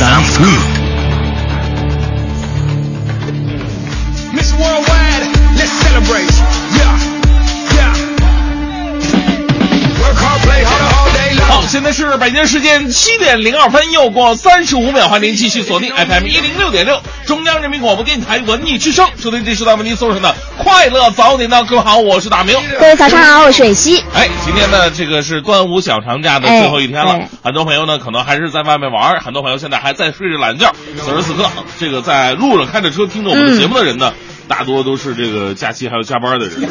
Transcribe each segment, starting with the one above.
Saint-Flour. 在是北京时间七点零二分，又过三十五秒，欢迎您继续锁定 FM 一零六点六，中央人民广播电台文艺之声，收听这时段为您送上的快乐早点到。各位好，我是大明。各位早上好，我是蕊希。哎，今天呢，这个是端午小长假的最后一天了，哎很多朋友呢可能还是在外面玩，很多朋友现在还在睡着懒觉。此时此刻，这个在路上开着车听着我们的节目的人呢，大多都是这个假期还有加班的人。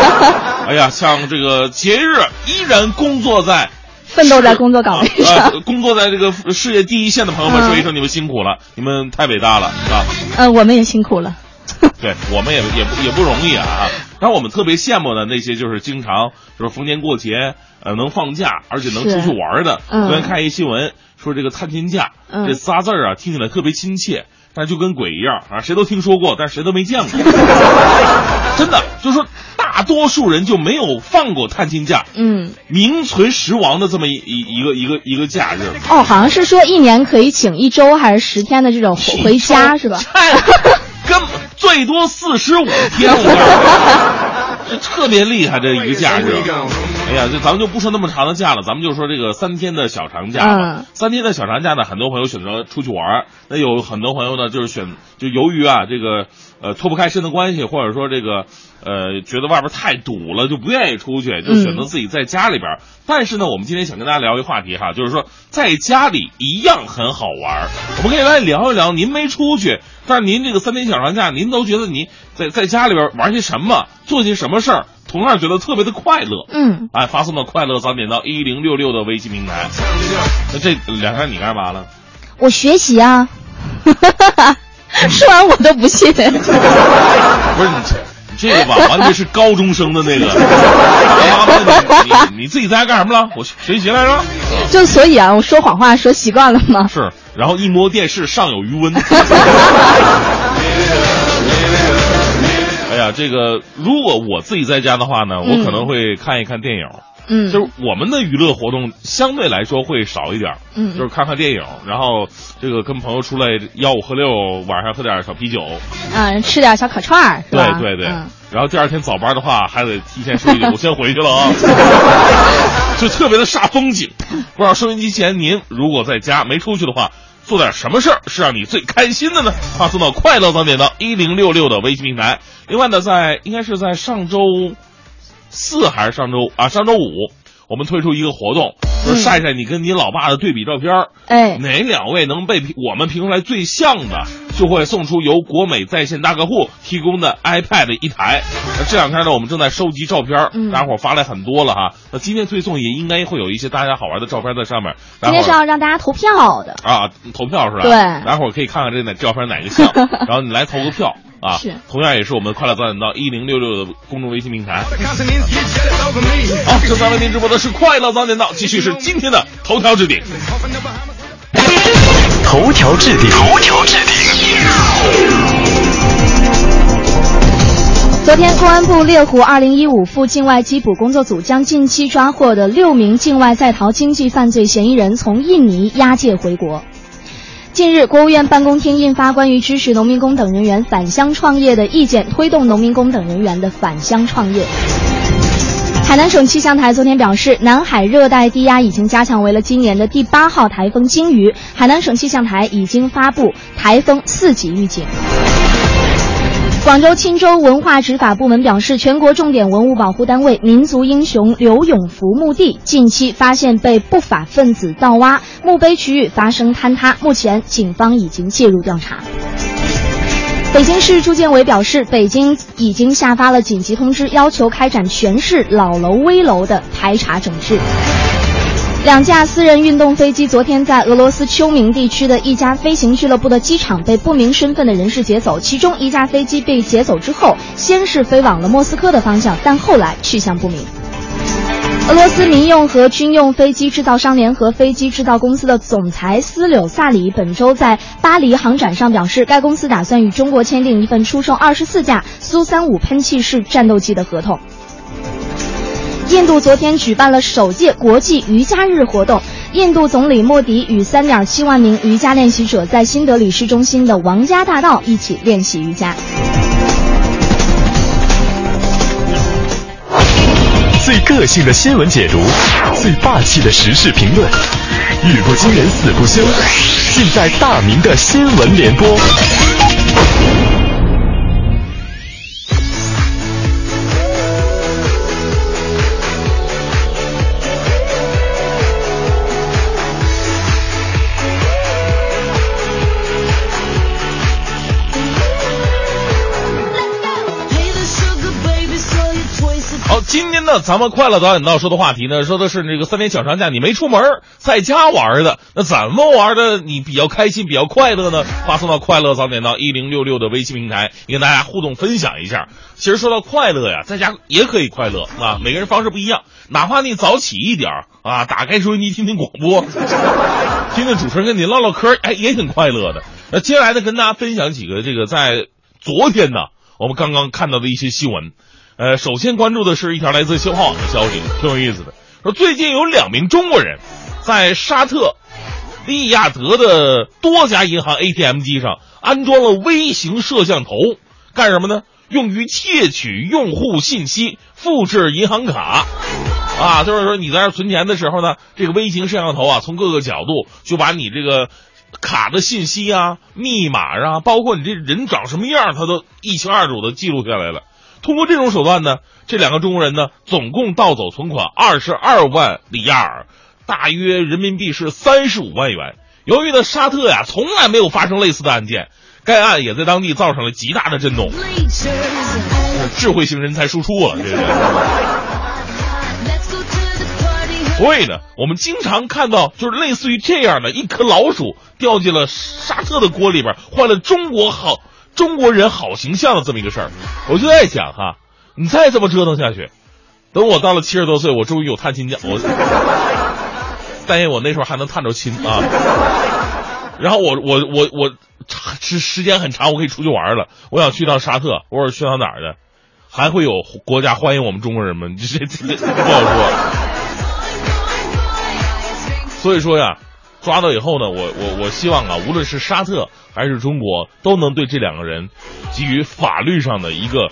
哎呀，像这个节日依然工作在。奋斗在工作岗位上呃，工作在这个事业第一线的朋友们，嗯说一声你们辛苦了，你们太伟大了，是吧？嗯，我们也辛苦了。对我们也也不也不容易啊。然后我们特别羡慕的那些就是经常就是逢年过节呃能放假，而且能出去玩的。嗯昨天看一新闻说这个探亲假，嗯这仨字儿啊听起来特别亲切，但是就跟鬼一样啊，谁都听说过，但是谁都没见过。真的，就是说大多数人就没有放过探亲假，嗯，名存实亡的这么一一一个一个一个假日。哦，好像是说一年可以请一周还是十天的这种回回家是吧？太根本最多四十五天，我告诉你，这特别厉害这一个假日。哎呀，就咱们就不说那么长的假了，咱们就说这个三天的小长假吧。嗯三天的小长假呢，很多朋友选择出去玩儿，那有很多朋友呢就是选，就由于啊这个呃脱不开身的关系，或者说这个呃觉得外边太堵了，就不愿意出去，就选择自己在家里边儿。但是呢，我们今天想跟大家聊一个话题哈，就是说在家里一样很好玩儿。我们可以来聊一聊，您没出去，但是您这个三天小长假，您都觉得您在在家里边玩些什么，做些什么事儿，同样觉得特别的快乐。嗯，哎，发送到快乐早点到一零六六的微信平台。那这两天你干嘛了？我学习啊。说完我都不信。不是你这这个吧，完全是高中生的那个。你自己在家干什么了？我学习来着。就所以啊，我说谎话说习惯了嘛。是，然后一摸电视尚有余温。这个如果我自己在家的话呢，我可能会看一看电影。嗯，就是我们的娱乐活动相对来说会少一点，嗯。就是看看电影，然后这个跟朋友出来吆五喝六，晚上喝点小啤酒，嗯，吃点小烤串儿？对对对，嗯。然后第二天早班的话还得提前说一句，我先回去了啊，就特别的煞风景。不知道收音机前您如果在家没出去的话，做点什么事儿是让你最开心的呢？发送到快乐早点到一零六六的微信平台。另外呢，在应该是在上周四还是上周啊上周五，我们推出一个活动，就是晒晒你跟你老爸的对比照片儿。哎，哪两位能被评我们评出来最像的，就会送出由国美在线大客户提供的 iPad 一台。那这两天呢，我们正在收集照片，嗯大家伙儿发来很多了哈。那今天推送也应该会有一些大家好玩的照片在上面。大今天是要让大家投票的。啊投票是吧？对大家伙儿可以看看这哪照片哪个像，然后你来投个票啊。是同样也是我们快乐早点到一零六六的公众微信平台。好，正在为您直播的是快乐早点到，继续是今天的头条置顶。头条置顶，头条置顶。昨天，公安部猎狐二零一五赴境外缉捕工作组将近期抓获的六名境外在逃经济犯罪嫌疑人从印尼押解回国。近日，国务院办公厅印发关于支持农民工等人员返乡创业的意见，推动农民工等人员的返乡创业。海南省气象台昨天表示，南海热带低压已经加强为了今年的第八号台风鲸鱼。海南省气象台已经发布台风四级预警。广州钦州文化执法部门表示，全国重点文物保护单位民族英雄刘永福墓地近期发现被不法分子盗挖，墓碑区域发生坍塌，目前警方已经介入调查。北京市住建委表示，北京已经下发了紧急通知，要求开展全市老楼危楼的排查整治。两架私人运动飞机昨天在俄罗斯秋明地区的一家飞行俱乐部的机场被不明身份的人士劫走，其中一架飞机被劫走之后，先是飞往了莫斯科的方向，但后来去向不明。俄罗斯民用和军用飞机制造商联合飞机制造公司的总裁斯柳萨里本周在巴黎航展上表示，该公司打算与中国签订一份出售二十四架苏三五喷气式战斗机的合同。印度昨天举办了首届国际瑜伽日活动，印度总理莫迪与三点七万名瑜伽练习者在新德里市中心的王家大道一起练习瑜伽。最个性的新闻解读，最霸气的时事评论，语不惊人死不休，尽在大明的新闻联播。咱们快乐早点到说的话题呢，说的是这个三天小长假你没出门，在家玩的，那怎么玩的你比较开心、比较快乐呢？发送到快乐早点到一零六六的微信平台，也跟大家互动分享一下。其实说到快乐呀，在家也可以快乐啊，每个人方式不一样。哪怕你早起一点儿啊，打开收音机听听广播，听听主持人跟你唠唠嗑，哎，也挺快乐的。那接下来呢，跟大家分享几个这个在昨天呢，我们刚刚看到的一些新闻。呃，首先关注的是一条来自新华网的消息，挺有意思的。说最近有两名中国人，在沙特利雅得的多家银行 ATM 机上安装了微型摄像头，干什么呢？用于窃取用户信息、复制银行卡。啊，就是说你在这存钱的时候呢，这个微型摄像头啊，从各个角度就把你这个卡的信息啊、密码啊，包括你这人长什么样，它都一清二楚的记录下来了。通过这种手段呢，这两个中国人呢，总共盗走存款二十二万里亚尔，大约人民币是三十五万元。由于呢，沙特呀从来没有发生类似的案件，该案也在当地造成了极大的震动。智慧型人才输出啊，这是。所以呢，我们经常看到就是类似于这样的一颗老鼠掉进了沙特的锅里边，换了中国好中国人好形象的这么一个事儿。我就在想哈，你再这么折腾下去，等我到了七十多岁，我终于有探亲假，我但愿我那时候还能探着亲啊。然后我我我我时时间很长，我可以出去玩了。我想去趟沙特，或者去趟哪儿的，还会有国家欢迎我们中国人吗？这这这不好说。所以说呀，抓到以后呢，我我我希望啊，无论是沙特还是中国，都能对这两个人给予法律上的一个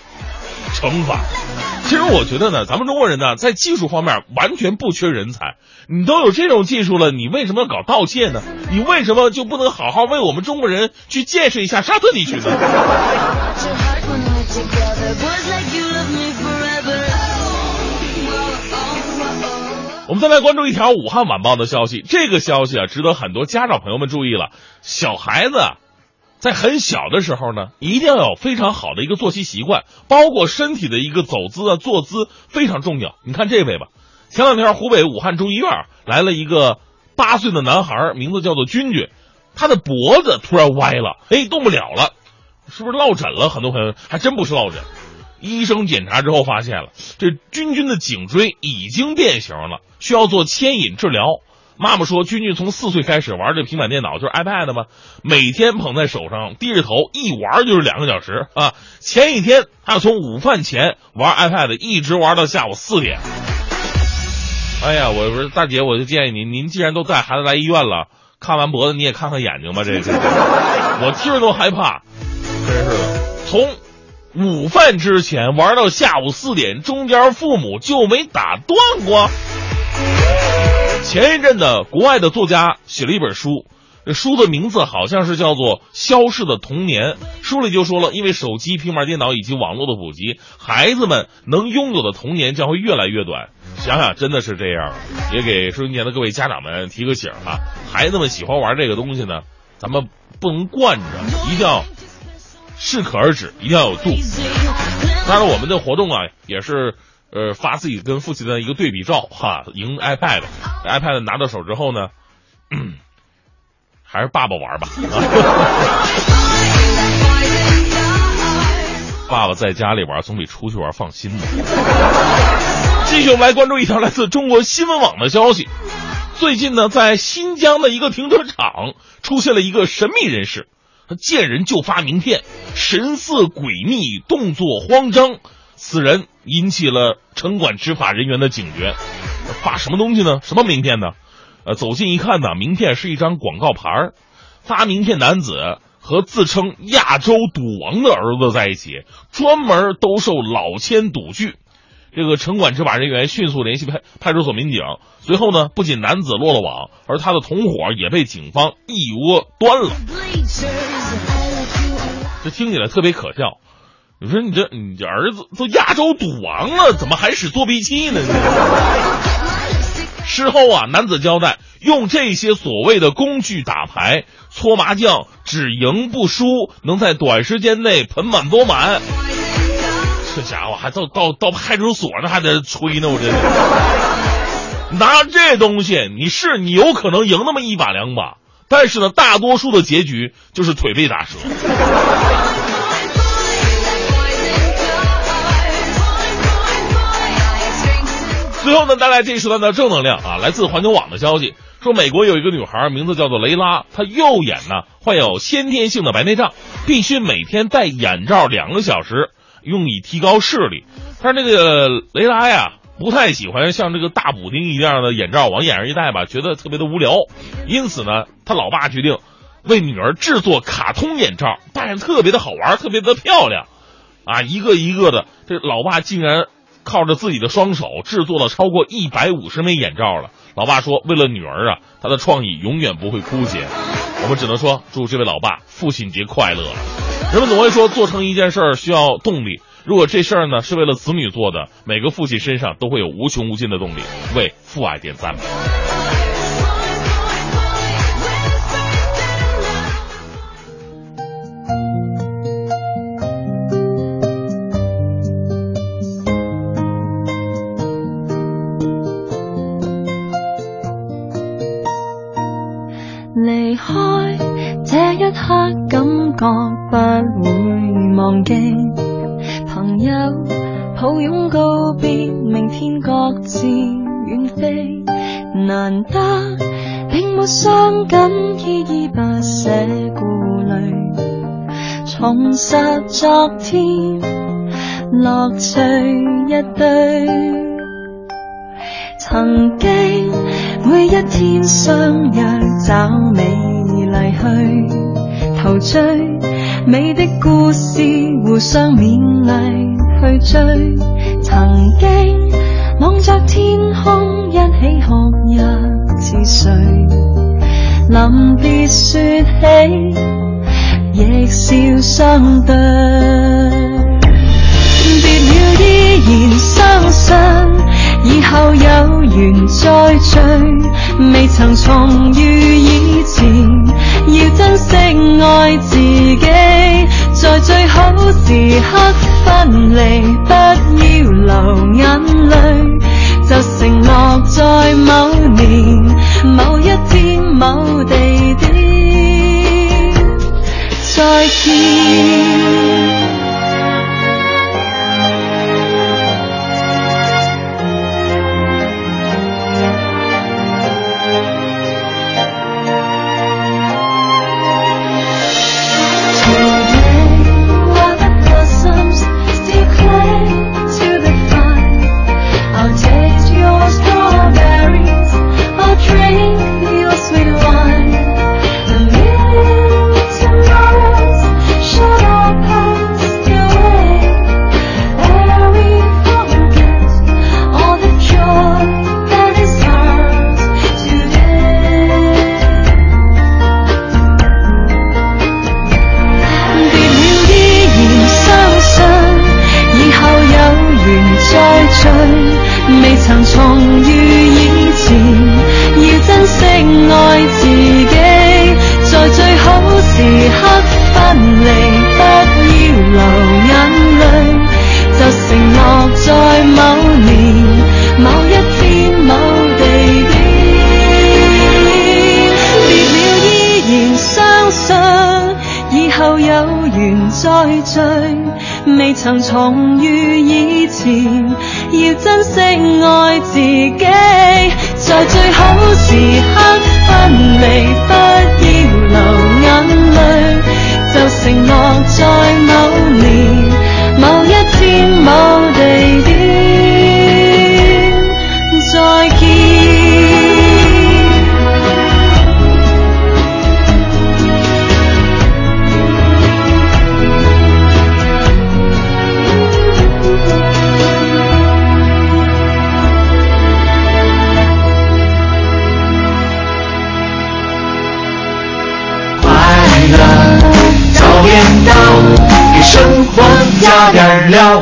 惩罚。其实我觉得呢，咱们中国人呢，在技术方面完全不缺人才。你都有这种技术了，你为什么要搞盗窃呢？你为什么就不能好好为我们中国人去建设一下沙特地区呢？我们再来关注一条武汉晚报的消息，这个消息啊，值得很多家长朋友们注意了。小孩子在很小的时候呢，一定要有非常好的一个作息习惯，包括身体的一个走姿啊、坐姿非常重要。你看这位吧，前两天湖北武汉中医院来了一个八岁的男孩，名字叫做君君，他的脖子突然歪了，哎，动不了了，是不是落枕了？很多朋友还真不是落枕。医生检查之后发现了，这君君的颈椎已经变形了，需要做牵引治疗。妈妈说，君君从四岁开始玩这平板电脑，就是 iPad 嘛，每天捧在手上，低着头一玩就是两个小时啊。前一天他从午饭前玩 iPad，一直玩到下午四点。哎呀，我说大姐，我就建议您，您既然都带孩子来医院了，看完脖子你也看看眼睛吧，这这，我听着都害怕，真是的，从。午饭之前玩到下午四点，中间父母就没打断过。前一阵子，国外的作家写了一本书，书的名字好像是叫做《消逝的童年》。书里就说了，因为手机、平板电脑以及网络的普及，孩子们能拥有的童年将会越来越短。想想真的是这样，也给收音机前的各位家长们提个醒哈，孩子们喜欢玩这个东西呢，咱们不能惯着，一定要。适可而止，一定要有度。当然，我们的活动啊，也是呃发自己跟父亲的一个对比照哈，赢 iPad，iPad 拿到手之后呢，嗯 还是爸爸玩吧。爸爸在家里玩总比出去玩放心呢。继续，我们来关注一条来自中国新闻网的消息。最近呢，在新疆的一个停车场出现了一个神秘人士，他见人就发名片，神色诡秘，动作慌张。此人引起了城管执法人员的警觉。发什么东西呢？什么名片呢？呃，走近一看呢，名片是一张广告牌儿。发名片男子和自称亚洲赌王的儿子在一起，专门兜售老千赌具。这个城管执法人员迅速联系派派出所民警，随后呢，不仅男子落了网，而他的同伙也被警方一窝端了。这听起来特别可笑。你说你这你这儿子都亚洲赌王了，怎么还使作弊器呢？事后啊，男子交代，用这些所谓的工具打牌、搓麻将，只赢不输，能在短时间内盆满钵满。这家伙还到到到派出所呢，还在这吹呢，我这拿这东西，你是你有可能赢那么一把两把，但是呢，大多数的结局就是腿被打折。最后呢，带来这一时段的正能量啊，来自环球网的消息说，美国有一个女孩，名字叫做雷拉，她右眼呢患有先天性的白内障，必须每天戴眼罩两个小时，用以提高视力。但是这个雷拉呀，不太喜欢像这个大补丁一样的眼罩往眼上一戴吧，觉得特别的无聊。因此呢，他老爸决定为女儿制作卡通眼罩，戴上特别的好玩，特别的漂亮，啊，一个一个的，这老爸竟然。靠着自己的双手制作了超过一百五十枚眼罩了。老爸说：“为了女儿啊，他的创意永远不会枯竭。”我们只能说，祝这位老爸父亲节快乐。人们总会说，做成一件事儿需要动力。如果这事儿呢是为了子女做的，每个父亲身上都会有无穷无尽的动力。为父爱点赞。不会忘记。朋友抱拥告别，明天各自远飞。难得并没伤感，依依不舍顾虑，重拾昨天乐趣一堆。曾经每一天相約找美麗去陶醉，美的故事互相勉勵去追。曾經望着天空一起哭泣似睡，臨別說起亦笑相對。別了依然相信。以後有緣再聚，未曾重遇以前，要珍惜爱自己，在最好时刻分离，不要流眼泪，就承诺在某年某一天某地点再见。生活加点料。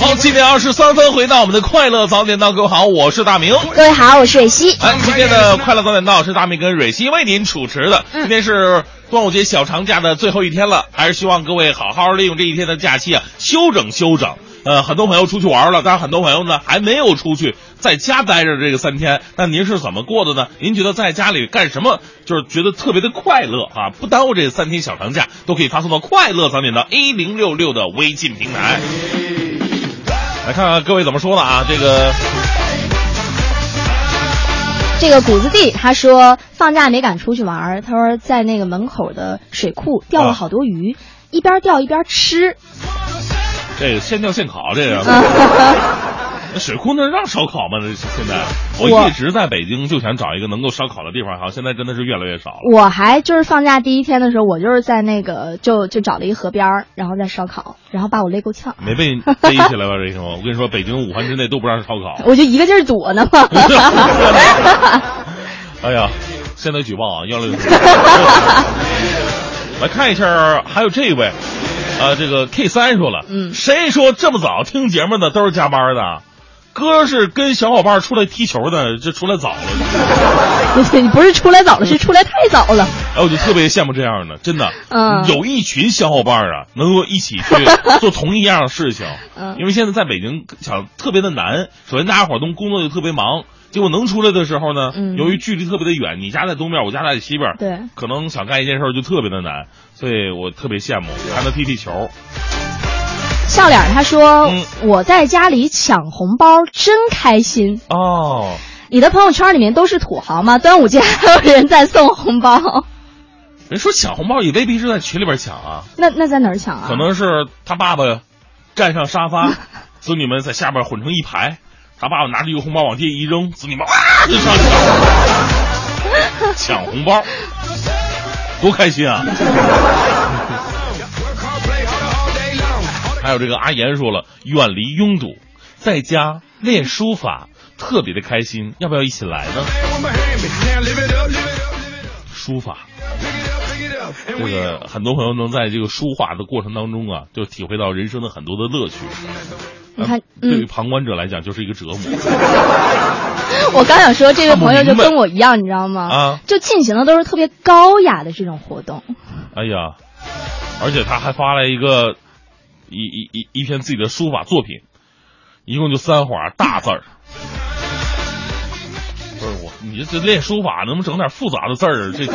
好，七点二十三分，回到我们的快乐早点到，各位好，我是大明。各位好，我是蕊希。哎，今天的快乐早点到是大明跟蕊希为您主持的。今天是端午节小长假的最后一天了，还是希望各位好好利用这一天的假期啊，休整休整。呃，很多朋友出去玩了，但是很多朋友呢还没有出去，在家待着这个三天。那您是怎么过的呢？您觉得在家里干什么就是觉得特别的快乐啊？不耽误这三天小长假，都可以发送到快乐早点到 A 零六六的微信平台。来看看各位怎么说的啊？这个这个谷子地他说放假没敢出去玩，他说在那个门口的水库钓了好多鱼，一边钓一边吃。这个现钓现烤，这 个那水库那让烧烤吗？这现在我我一直在北京就想找一个能够烧烤的地方，好，现在真的是越来越少了。我还就是放假第一天的时候，我就是在那个就就找了一河边儿，然后再烧烤，然后把我累够呛，没被 逮起来吧？这个，我跟你说，北京五环之内都不让烧烤。我就一个劲儿躲呢嘛。哎呀，现在举报啊，幺六。来看一下，还有这位，啊，这个 K 三说了，嗯谁说这么早听节目的都是加班的？哥是跟小伙伴出来踢球的，这出来早了。你不是出来早了，是出来太早了。哎，我就特别羡慕这样的，真的，嗯有一群小伙伴啊，能够一起去 做同一样的事情。嗯因为现在在北京想特别的难，首先大家伙都工作就特别忙，结果能出来的时候呢，嗯由于距离特别的远，你家在东边，我家在西边，对可能想干一件事就特别的难，所以我特别羡慕，还能踢踢球。笑脸他说、嗯我在家里抢红包真开心。哦，你的朋友圈里面都是土豪吗？端午节还有人在送红包，人说抢红包也未必是在群里边抢啊，那那在哪儿抢啊？可能是他爸爸站上沙发，子女们在下边混成一排，他爸爸拿着一个红包往店一扔，子你们哇就上去 抢红包，多开心啊！还有这个阿岩说了，远离拥堵，在家练书法，特别的开心，要不要一起来呢？书法，这个很多朋友能在这个书画的过程当中啊，就体会到人生的很多的乐趣。你看呃对于嗯旁观者来讲，就是一个折磨。我刚想说，这位朋友就跟我一样，你知道吗？啊就进行的都是特别高雅的这种活动。哎呀，而且他还发了一个一一一一篇自己的书法作品，一共就三画大字儿。不是我，你这练书法能不能整点复杂的字儿？这这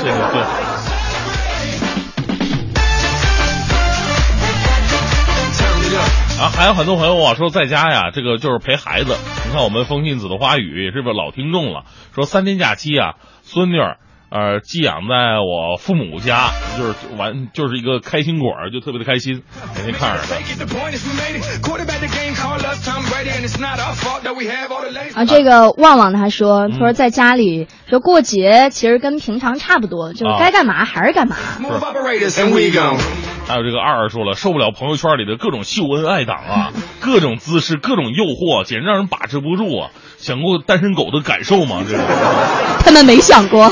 还有很多朋友啊说在家呀这个就是陪孩子。你看我们风信子的花语是不是老听众了说三天假期啊孙女儿呃寄养在我父母家就是玩就是一个开心果就特别的开心每天看着啊这个旺旺他说他说在家里说过节其实跟平常差不多，就是啊该干嘛还是干嘛。还有这个二二说了，受不了朋友圈里的各种秀恩爱党啊，各种姿势，各种诱惑，简直让人把持不住啊！想过单身狗的感受吗？这个。他们没想过。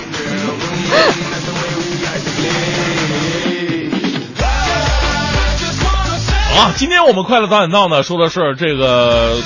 好啊，今天我们快乐早点到呢，说的是这个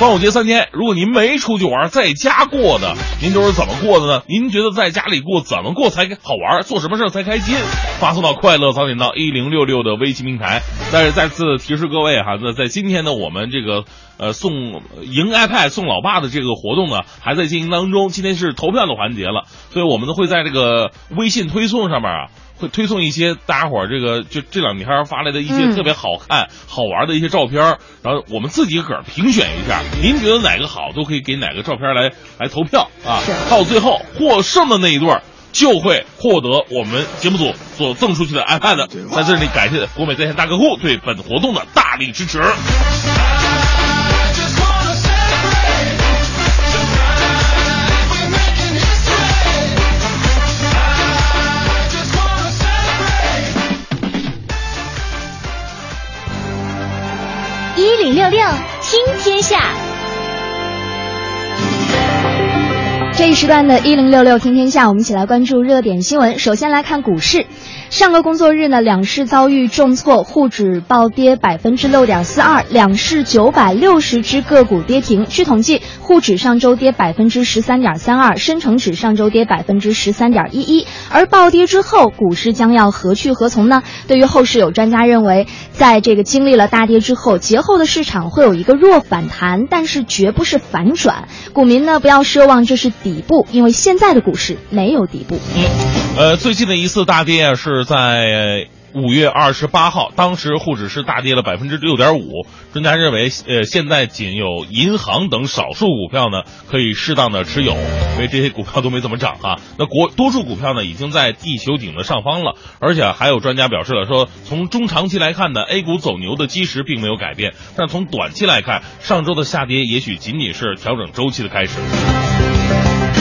端午节三天，如果您没出去玩，在家过的，您都是怎么过的呢？您觉得在家里过怎么过才好玩？做什么事儿才开心？发送到快乐早点到一零六六的微信平台。但是再次提示各位哈，那在今天呢，我们这个呃送赢 iPad 送老爸的这个活动呢，还在进行当中。今天是投票的环节了，所以我们呢会在这个微信推送上面啊。会推送一些大家伙儿这个就这两天发来的一些嗯特别好看、好玩的一些照片儿，然后我们自己个儿评选一下，您觉得哪个好，都可以给哪个照片来来投票啊是。到最后获胜的那一对儿就会获得我们节目组所赠出去的 iPad。在这里感谢国美在线大客户对本活动的大力支持。零六六听天下。这一时段的“一零六六听天下”，我们一起来关注热点新闻。首先来看股市，上个工作日呢，两市遭遇重挫，沪指暴跌百分之六点四二，两市九百六十只个股跌停。据统计，沪指上周跌百分之十三点三二，深成指上周跌百分之十三点一一。而暴跌之后，股市将要何去何从呢？对于后市，有专家认为，在这个经历了大跌之后，节后的市场会有一个弱反弹，但是绝不是反转。股民呢，不要奢望这是底部，因为现在的股市没有底部。嗯呃，最近的一次大跌啊，是在五月二十八号，当时沪指是大跌了百分之六点五。专家认为，呃，现在仅有银行等少数股票呢可以适当的持有，因为这些股票都没怎么涨哈、那国多数股票呢已经在地球顶的上方了，而且还有专家表示了说，从中长期来看呢，A 股走牛的基石并没有改变，但从短期来看，上周的下跌也许仅仅是调整周期的开始。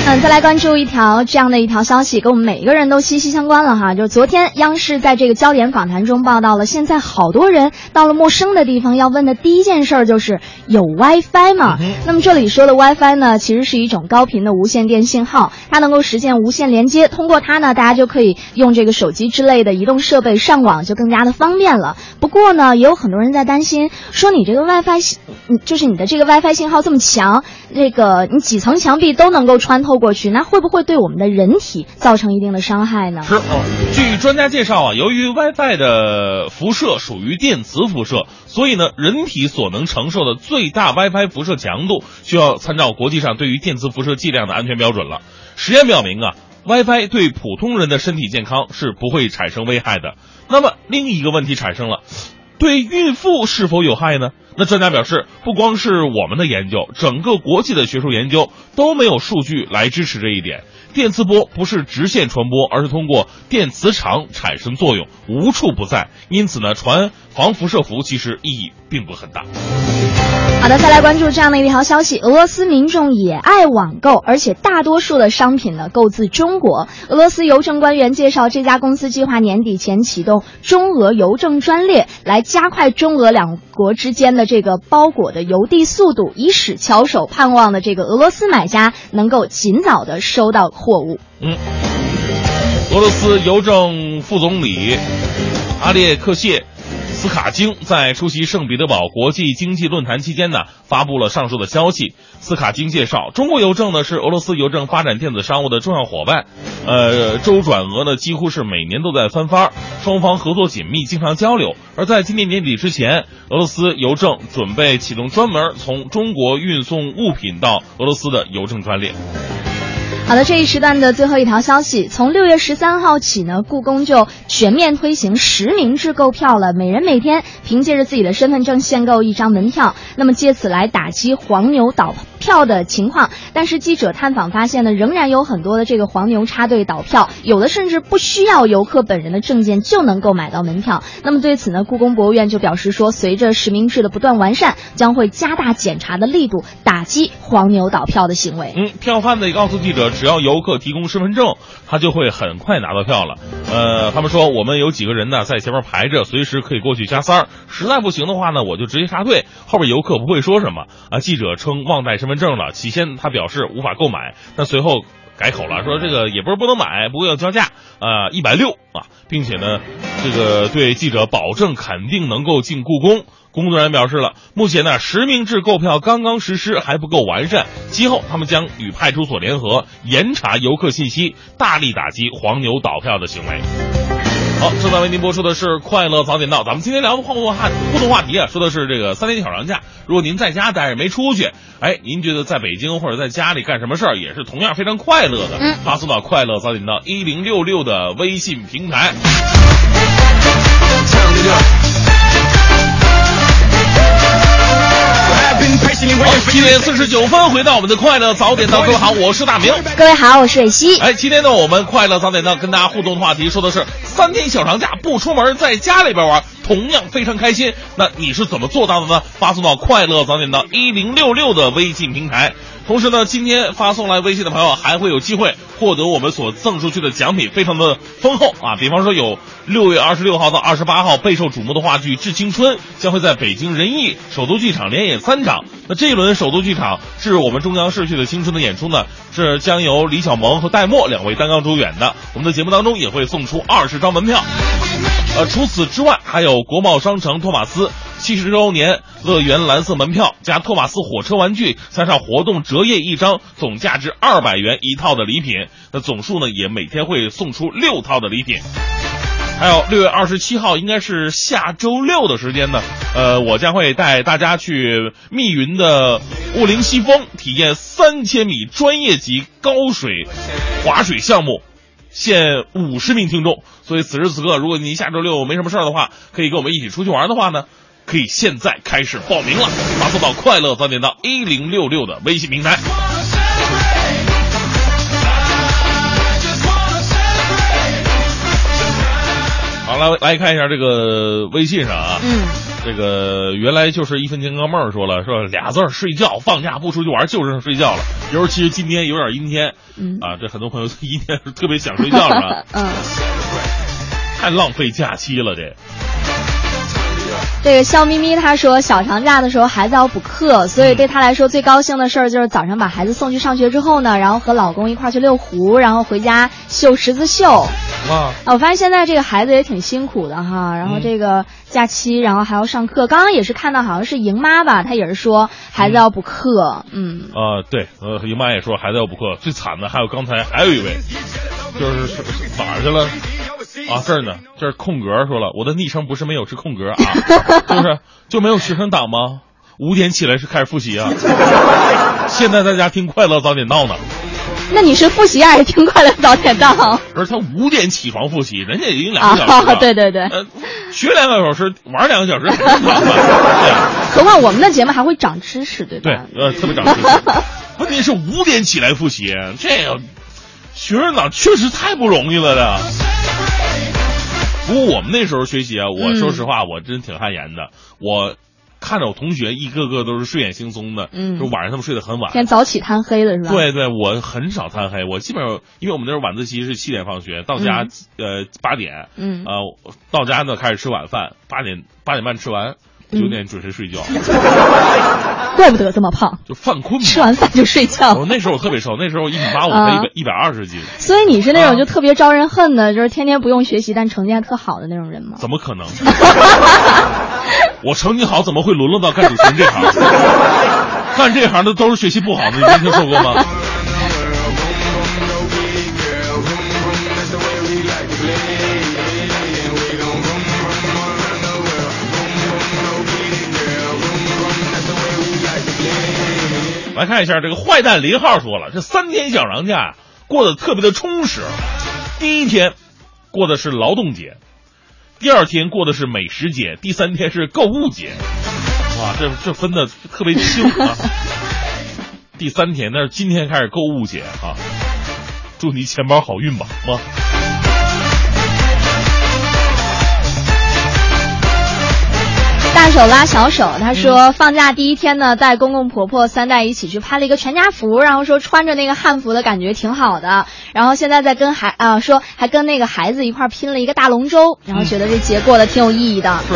嗯，再来关注一条这样的一条消息，跟我们每一个人都息息相关了哈。就是昨天央视在这个焦点访谈中报道了，现在好多人到了陌生的地方，要问的第一件事儿就是有 WiFi 吗？那么这里说的 WiFi 呢，其实是一种高频的无线电信号，它能够实现无线连接，通过它呢，大家就可以用这个手机之类的移动设备上网，就更加的方便了。不过呢，也有很多人在担心，说你这个 WiFi，就是你的这个 WiFi 信号这么强，这个你几层墙壁都能够穿透过去，那会不会对我们的人体造成一定的伤害呢？是，哦，据专家介绍啊，由于 WiFi 的辐射属于电磁辐射，所以呢，人体所能承受的最大 WiFi 辐射强度需要参照国际上对于电磁辐射剂量的安全标准了。实验表明啊，WiFi 对普通人的身体健康是不会产生危害的。那么另一个问题产生了。对孕妇是否有害呢？那专家表示，不光是我们的研究，整个国际的学术研究都没有数据来支持这一点。电磁波不是直线传播，而是通过电磁场产生作用，无处不在。因此呢，传防辐射服其实意义并不很大。好的，再来关注这样的一条消息：俄罗斯民众也爱网购，而且大多数的商品呢购自中国。俄罗斯邮政官员介绍，这家公司计划年底前启动中俄邮政专列，来加快中俄两国之间的这个包裹的邮递速度，以使翘首，盼望的这个俄罗斯买家能够尽早的收到货物。嗯，俄罗斯邮政副总理阿列克谢。斯卡京在出席圣彼得堡国际经济论坛期间呢，发布了上述的消息。斯卡京介绍，中国邮政呢是俄罗斯邮政发展电子商务的重要伙伴，呃，周转额呢几乎是每年都在翻番，双方合作紧密，经常交流。而在今年年底之前，俄罗斯邮政准备启动专门从中国运送物品到俄罗斯的邮政专列。好的，这一时段的最后一条消息，从六月十三号起呢，故宫就全面推行实名制购票了，每人每天凭借着自己的身份证限购一张门票，那么借此来打击黄牛倒票的情况。但是记者探访发现呢，仍然有很多的这个黄牛插队倒票，有的甚至不需要游客本人的证件就能够买到门票。那么对此呢，故宫博物院就表示说，随着实名制的不断完善，将会加大检查的力度，打击黄牛倒票的行为。嗯，票贩子也告诉记者，只要游客提供身份证，他就会很快拿到票了。呃，他们说我们有几个人呢在前面排着，随时可以过去加塞儿。实在不行的话呢，我就直接插队，后边游客不会说什么啊。记者称忘带身份证了，起先他表示无法购买，但随后改口了，说这个也不是不能买，不过要交价，啊，一百六啊，并且呢，这个对记者保证肯定能够进故宫。工作人员表示了，目前呢实名制购票刚刚实施，还不够完善。今后他们将与派出所联合严查游客信息，大力打击黄牛倒票的行为。好，正在为您播出的是《快乐早点到》，咱们今天聊的互动话互动话题啊，说的是这个三天小长假。如果您在家待着没出去，哎，您觉得在北京或者在家里干什么事儿也是同样非常快乐的？嗯发送到《快乐早点到》一零六六的微信平台。七点四十九分，回到我们的快乐早点到，各位好，我是大明。各位好，我是蕊希。哎，今天呢，我们快乐早点到跟大家互动的话题说的是三天小长假不出门，在家里边玩，同样非常开心。那你是怎么做到的呢？发送到快乐早点到一零六六的微信平台。同时呢，今天发送来微信的朋友还会有机会获得我们所赠出去的奖品，非常的丰厚啊！比方说有六月二十六号到二十八号备受瞩目的话剧《致青春》将会在北京人艺首都剧场连演三场。那这一轮首都剧场是我们中央逝去的青春的演出呢，是将由李小萌和戴墨两位担纲主演的。我们的节目当中也会送出二十张门票。呃，除此之外，还有国贸商城托马斯七十周年乐园蓝色门票加托马斯火车玩具，加上活动折页一张，总价值二百元一套的礼品。那总数呢，也每天会送出六套的礼品。还有六月二十七号，应该是下周六的时间呢。呃，我将会带大家去密云的雾灵西峰，体验三千米专业级高水滑水项目。限五十名听众，所以此时此刻，如果您下周六没什么事儿的话，可以跟我们一起出去玩的话呢，可以现在开始报名了，发送到快乐早点到一零六六的微信平台。好了，来看一下这个微信上啊，嗯，这个原来就是一分钱哥们儿说了，说俩字儿睡觉，放假不出去玩就是睡觉了。尤其是今天有点阴天，嗯啊，这很多朋友阴天是特别想睡觉是吧？嗯，太浪费假期了，这。这个笑眯眯他说，小长假的时候孩子要补课，所以对他来说最高兴的事儿就是早上把孩子送去上学之后呢，然后和老公一块儿去遛湖，然后回家绣十字绣。啊，我发现现在这个孩子也挺辛苦的哈，然后这个假期，然后还要上课。刚刚也是看到好像是莹妈吧，她也是说孩子要补课，嗯，啊，对，呃，莹妈也说孩子要补课，最惨的还有刚才还有一位，就是是哪儿去了？啊，这儿呢，这是空格说了，我的昵称不是没有，是空格啊，就是就没有学生党吗？五点起来是开始复习啊，现在在家听快乐早点到呢。那你是复习还是听快乐早点到？不是他五点起床复习，人家已经两个小时了。啊，对对对，呃，学两个小时，玩两个小时，很正常的。对啊，何况我们的节目还会长知识，对吧？对，呃，特别长知识。问题是五点起来复习，这个学生党确实太不容易了的。不过我们那时候学习啊，我嗯说实话，我真挺汗颜的。我看着我同学一个个都是睡眼惺忪的，嗯就晚上他们睡得很晚。天早起贪黑的是吧？，对对，我很少贪黑，我基本上因为我们那时候晚自习是七点放学，到家、呃八点，嗯呃到家呢开始吃晚饭，八点八点半吃完，嗯九点准时睡觉 怪不得这么胖，就犯困嘛。吃完饭就睡觉我。那时候我特别瘦，那时候一米八五，一百一百二十斤，所以你是那啊种就特别招人恨的，就是天天不用学习但成绩还特好的那种人吗？怎么可能？我成绩好，怎么会沦落到干主持人这行？干这行的都是学习不好的，你没听说过吗？来看一下这个坏蛋林浩说了，这三天小长假过得特别的充实。第一天过的是劳动节，第二天过的是美食节，第三天是购物节。哇，这这分的特别清啊！第三天那是今天开始购物节啊，祝你钱包好运吧，啊！大手拉小手，他说放假第一天呢，带公公婆婆三代一起去拍了一个全家福，然后说穿着那个汉服的感觉挺好的，然后现在在跟孩啊、说还跟那个孩子一块拼了一个大龙舟，然后觉得这节过得挺有意义的。是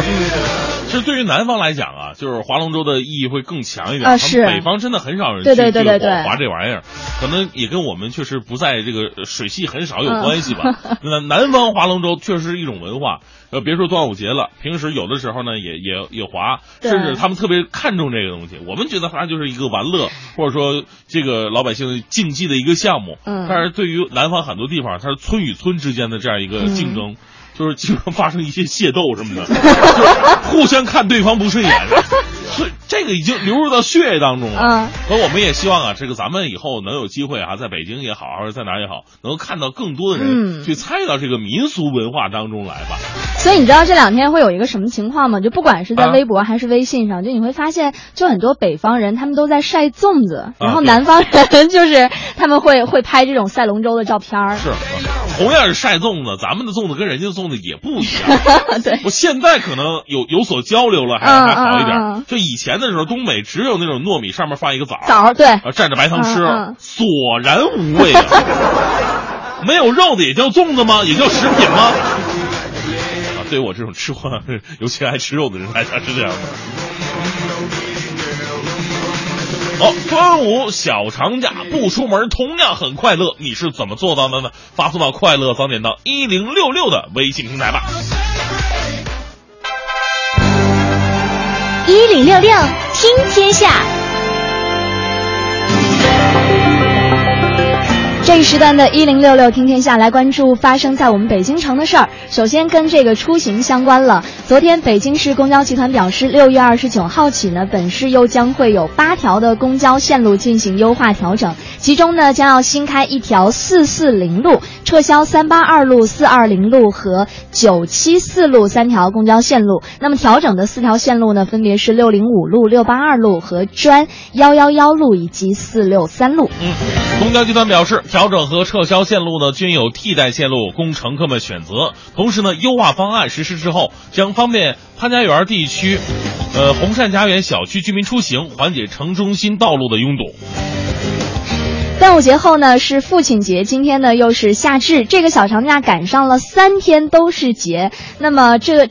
其实对于南方来讲啊，就是划龙舟的意义会更强一点。啊是北方真的很少人去对对对对对划这玩意儿，可能也跟我们确实不在这个水系很少有关系吧。那、南方划龙舟确实是一种文化。呃，别说端午节了，平时有的时候呢也也也滑，甚至他们特别看重这个东西。我们觉得它就是一个玩乐，或者说这个老百姓竞技的一个项目。嗯但是对于南方很多地方，它是村与村之间的这样一个竞争。就是经常发生一些械斗什么的，就是互相看对方不顺眼，所以这个已经流入到血液当中了。嗯，而我们也希望啊，这个咱们以后能有机会啊，在北京也好，还是在哪儿也好，能够看到更多的人嗯去参与到这个民俗文化当中来吧。所以你知道这两天会有一个什么情况吗？就不管是在啊微博还是微信上，就你会发现，就很多北方人他们都在晒粽子，然后南方人就是他们会会拍这种赛龙舟的照片儿。是，同样是晒粽子，咱们的粽子跟人家的粽子也不一样。对，我现在可能有有所交流了，还嗯还好一点。就以前的时候，东北只有那种糯米上面放一个枣儿，枣儿对，啊，蘸着白糖吃，索然无味啊！没有肉的也叫粽子吗？也叫食品吗？啊，对我这种吃货，尤其爱吃肉的人来讲是这样的。好，端午小长假不出门，同样很快乐。你是怎么做到的呢？发送到“快乐早点到一零六六”的微信平台吧。一零六六听天下，这一时段的“一零六六听天下”来关注发生在我们北京城的事儿。首先跟这个出行相关了。昨天，北京市公交集团表示，六月二十九号起呢，本市又将会有八条的公交线路进行优化调整，其中呢将要新开一条四四零路，撤销三八二路、四二零路和九七四路三条公交线路。那么调整的四条线路呢，分别是六零五路、六八二路和专幺幺幺路以及四六三路。公交集团表示，调整和撤销线路呢均有替代线路供乘客们选择。同时呢，优化方案实施之后，将方便潘家园地区、呃红善家园小区居民出行，缓解城中心道路的拥堵。端午节后呢是父亲节，今天呢又是夏至，这个小长假赶上了三天都是节。那么这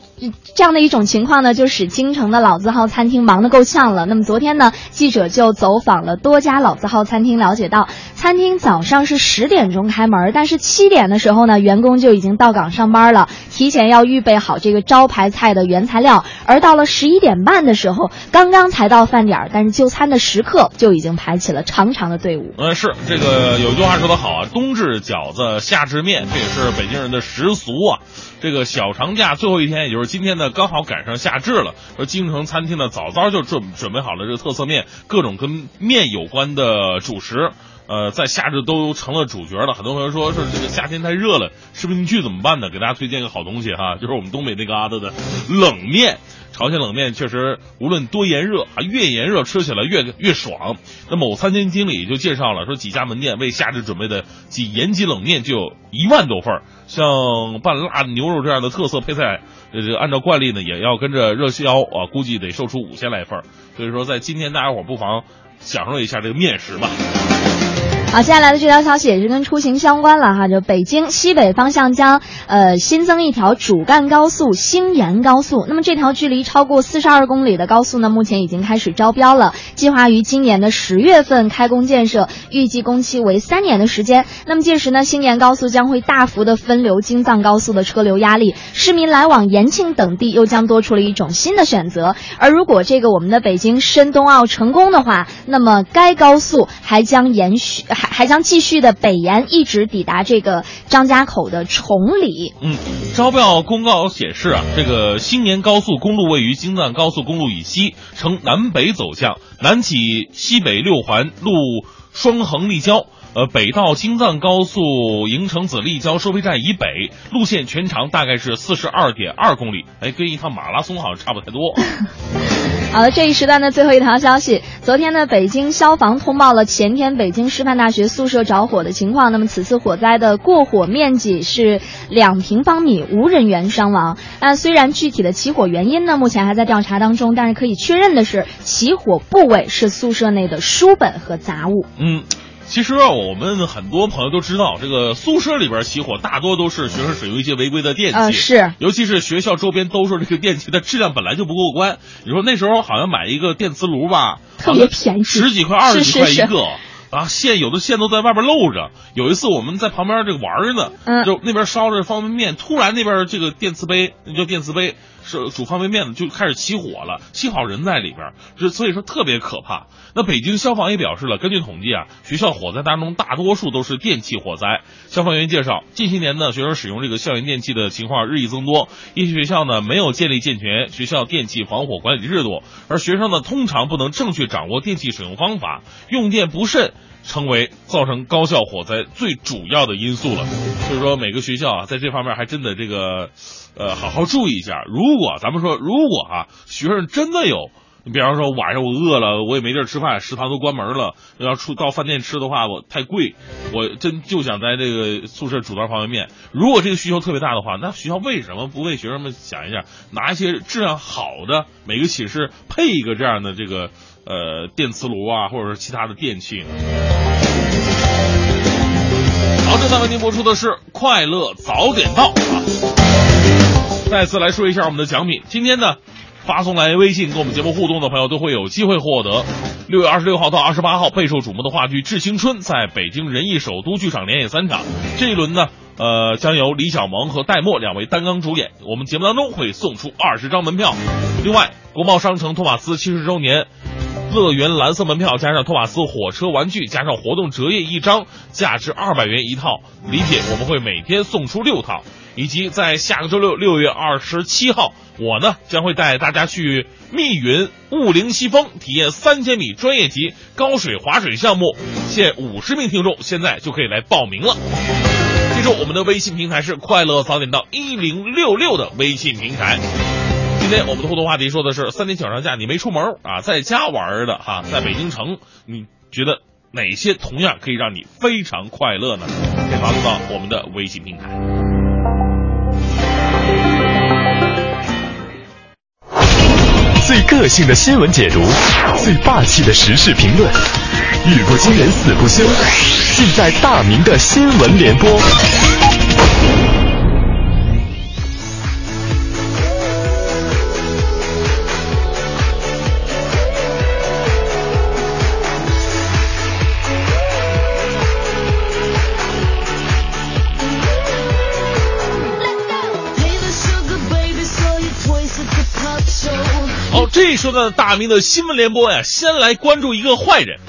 这样的一种情况呢，就使京城的老字号餐厅忙得够呛了。那么昨天呢，记者就走访了多家老字号餐厅，了解到餐厅早上是十点钟开门，但是七点的时候呢，员工就已经到岗上班了，提前要预备好这个招牌菜的原材料。而到了十一点半的时候，刚刚才到饭点儿，但是就餐的食客就已经排起了长长的队伍。嗯，是这个有句话说得好啊，冬至饺子，夏至面，这也是北京人的习俗啊。这个小长假最后一天，也就是今天呢，刚好赶上夏至了。而京城餐厅呢，早早就准准备好了这个特色面，各种跟面有关的主食。呃，在夏至都成了主角了。很多朋友说说这个夏天太热了，吃不进去怎么办呢？给大家推荐一个好东西哈，就是我们东北那嘎达的冷面。朝鲜冷面确实无论多炎热啊，越炎热吃起来越越爽。那某餐厅经理就介绍了，说几家门店为夏至准备的几延吉冷面就有一万多份儿，像拌辣牛肉这样的特色配菜，呃，按照惯例呢也要跟着热销啊，估计得售出五千来份儿。所以说，在今天大家伙不妨享受一下这个面食吧。好，接下来的这条消息也是跟出行相关了哈，就北京西北方向将呃新增一条主干高速兴延高速。那么这条距离超过四十二公里的高速呢，目前已经开始招标了，计划于今年的十月份开工建设，预计工期为三年的时间。那么届时呢，兴延高速将会大幅的分流京藏高速的车流压力，市民来往延庆等地又将多出了一种新的选择。而如果这个我们的北京申冬奥成功的话，那么该高速还将延续。还还将继续的北延，一直抵达这个张家口的崇礼。嗯，招标公告显示啊，这个新年高速公路位于京藏高速公路以西，呈南北走向，南起西北六环路双横立交。呃，北到京藏高速营城子立交收费站以北，路线全长大概是四十二点二公里，哎，跟一趟马拉松好像差不太多。好了，这一时段的最后一条消息，昨天呢，北京消防通报了前天北京师范大学宿舍着火的情况。那么此次火灾的过火面积是两平方米，无人员伤亡。那虽然具体的起火原因呢，目前还在调查当中，但是可以确认的是，起火部位是宿舍内的书本和杂物。嗯。其实啊，我们很多朋友都知道，这个宿舍里边起火大多都是学生使用一些违规的电器，呃是尤其是学校周边都说这个电器的质量本来就不过关。你说那时候好像买一个电磁炉吧，特别便宜十几块、二十几是是是块一个。啊，线有的线都在外边露着。有一次我们在旁边这个玩着呢，嗯就那边烧着方便面，突然那边这个电磁杯，那叫电磁杯，是煮方便面的，就开始起火了，幸好人在里边，这所以说特别可怕。那北京消防也表示了，根据统计啊，学校火灾当中大多数都是电气火灾。消防员介绍，近些年呢，学生使用这个校园电器的情况日益增多，一些学校呢没有建立健全学校电气防火管理制度，而学生呢通常不能正确掌握电器使用方法，用电不慎。成为造成高校火灾最主要的因素了，所以说每个学校啊，在这方面还真得这个，呃，好好注意一下。如果咱们说，如果啊，学生真的有，你比方说晚上我饿了，我也没地儿吃饭，食堂都关门了，要出到饭店吃的话，我太贵，我真就想在这个宿舍煮袋方便面。如果这个需求特别大的话，那学校为什么不为学生们想一下，拿一些质量好的，每个寝室配一个这样的这个呃电磁炉啊，或者是其他的电器呢？好，正在为您播出的是《快乐早点到》啊。再次来说一下我们的奖品，今天呢，发送来微信跟我们节目互动的朋友都会有机会获得六月二十六号到二十八号备受瞩目的话剧《致青春》在北京人艺首都剧场连演三场。这一轮呢，呃，将由李小萌和戴墨两位担纲主演。我们节目当中会送出二十张门票。另外，国贸商城托马斯七十周年。乐园蓝色门票加上托马斯火车玩具加上活动折页一张，价值二百元一套礼品，我们会每天送出六套。以及在下个周六六月二十七号，我呢将会带大家去密云雾灵西峰体验三千米专业级高水滑水项目，限五十名听众，现在就可以来报名了。记住，我们的微信平台是快乐早点到一零六六的微信平台。今天我们的互动话题说的是三天小长假你没出门啊，在家玩的哈，在北京城，你觉得哪些同样可以让你非常快乐呢？可以发送到我们的微信平台。最个性的新闻解读，最霸气的时事评论，语不惊人死不休，尽在大明的新闻联播。说到大明的新闻联播呀，先来关注一个坏人。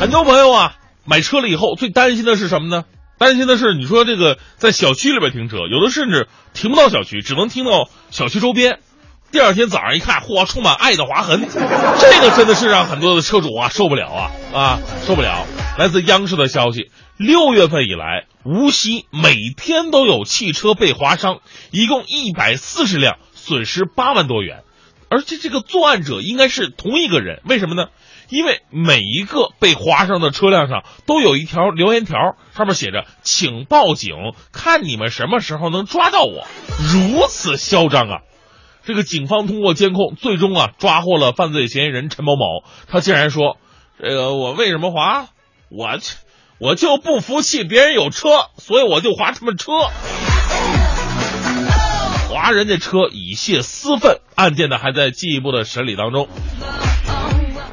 很多朋友啊，买车了以后最担心的是什么呢？担心的是你说这个在小区里边停车，有的甚至停不到小区，只能停到小区周边。第二天早上一看，嚯，充满爱的划痕，这个真的是让很多的车主啊受不了啊啊受不了。来自央视的消息，六月份以来，无锡每天都有汽车被划伤，一共一百四十辆，损失八万多元。而且这个作案者应该是同一个人，为什么呢？因为每一个被划伤的车辆上都有一条留言条，上面写着“请报警，看你们什么时候能抓到我”，如此嚣张啊！这个警方通过监控，最终啊抓获了犯罪嫌疑人陈某某。他竟然说：“这个我为什么划？我我就不服气别人有车，所以我就划他们车。”划人家车以泄私愤，案件呢还在进一步的审理当中。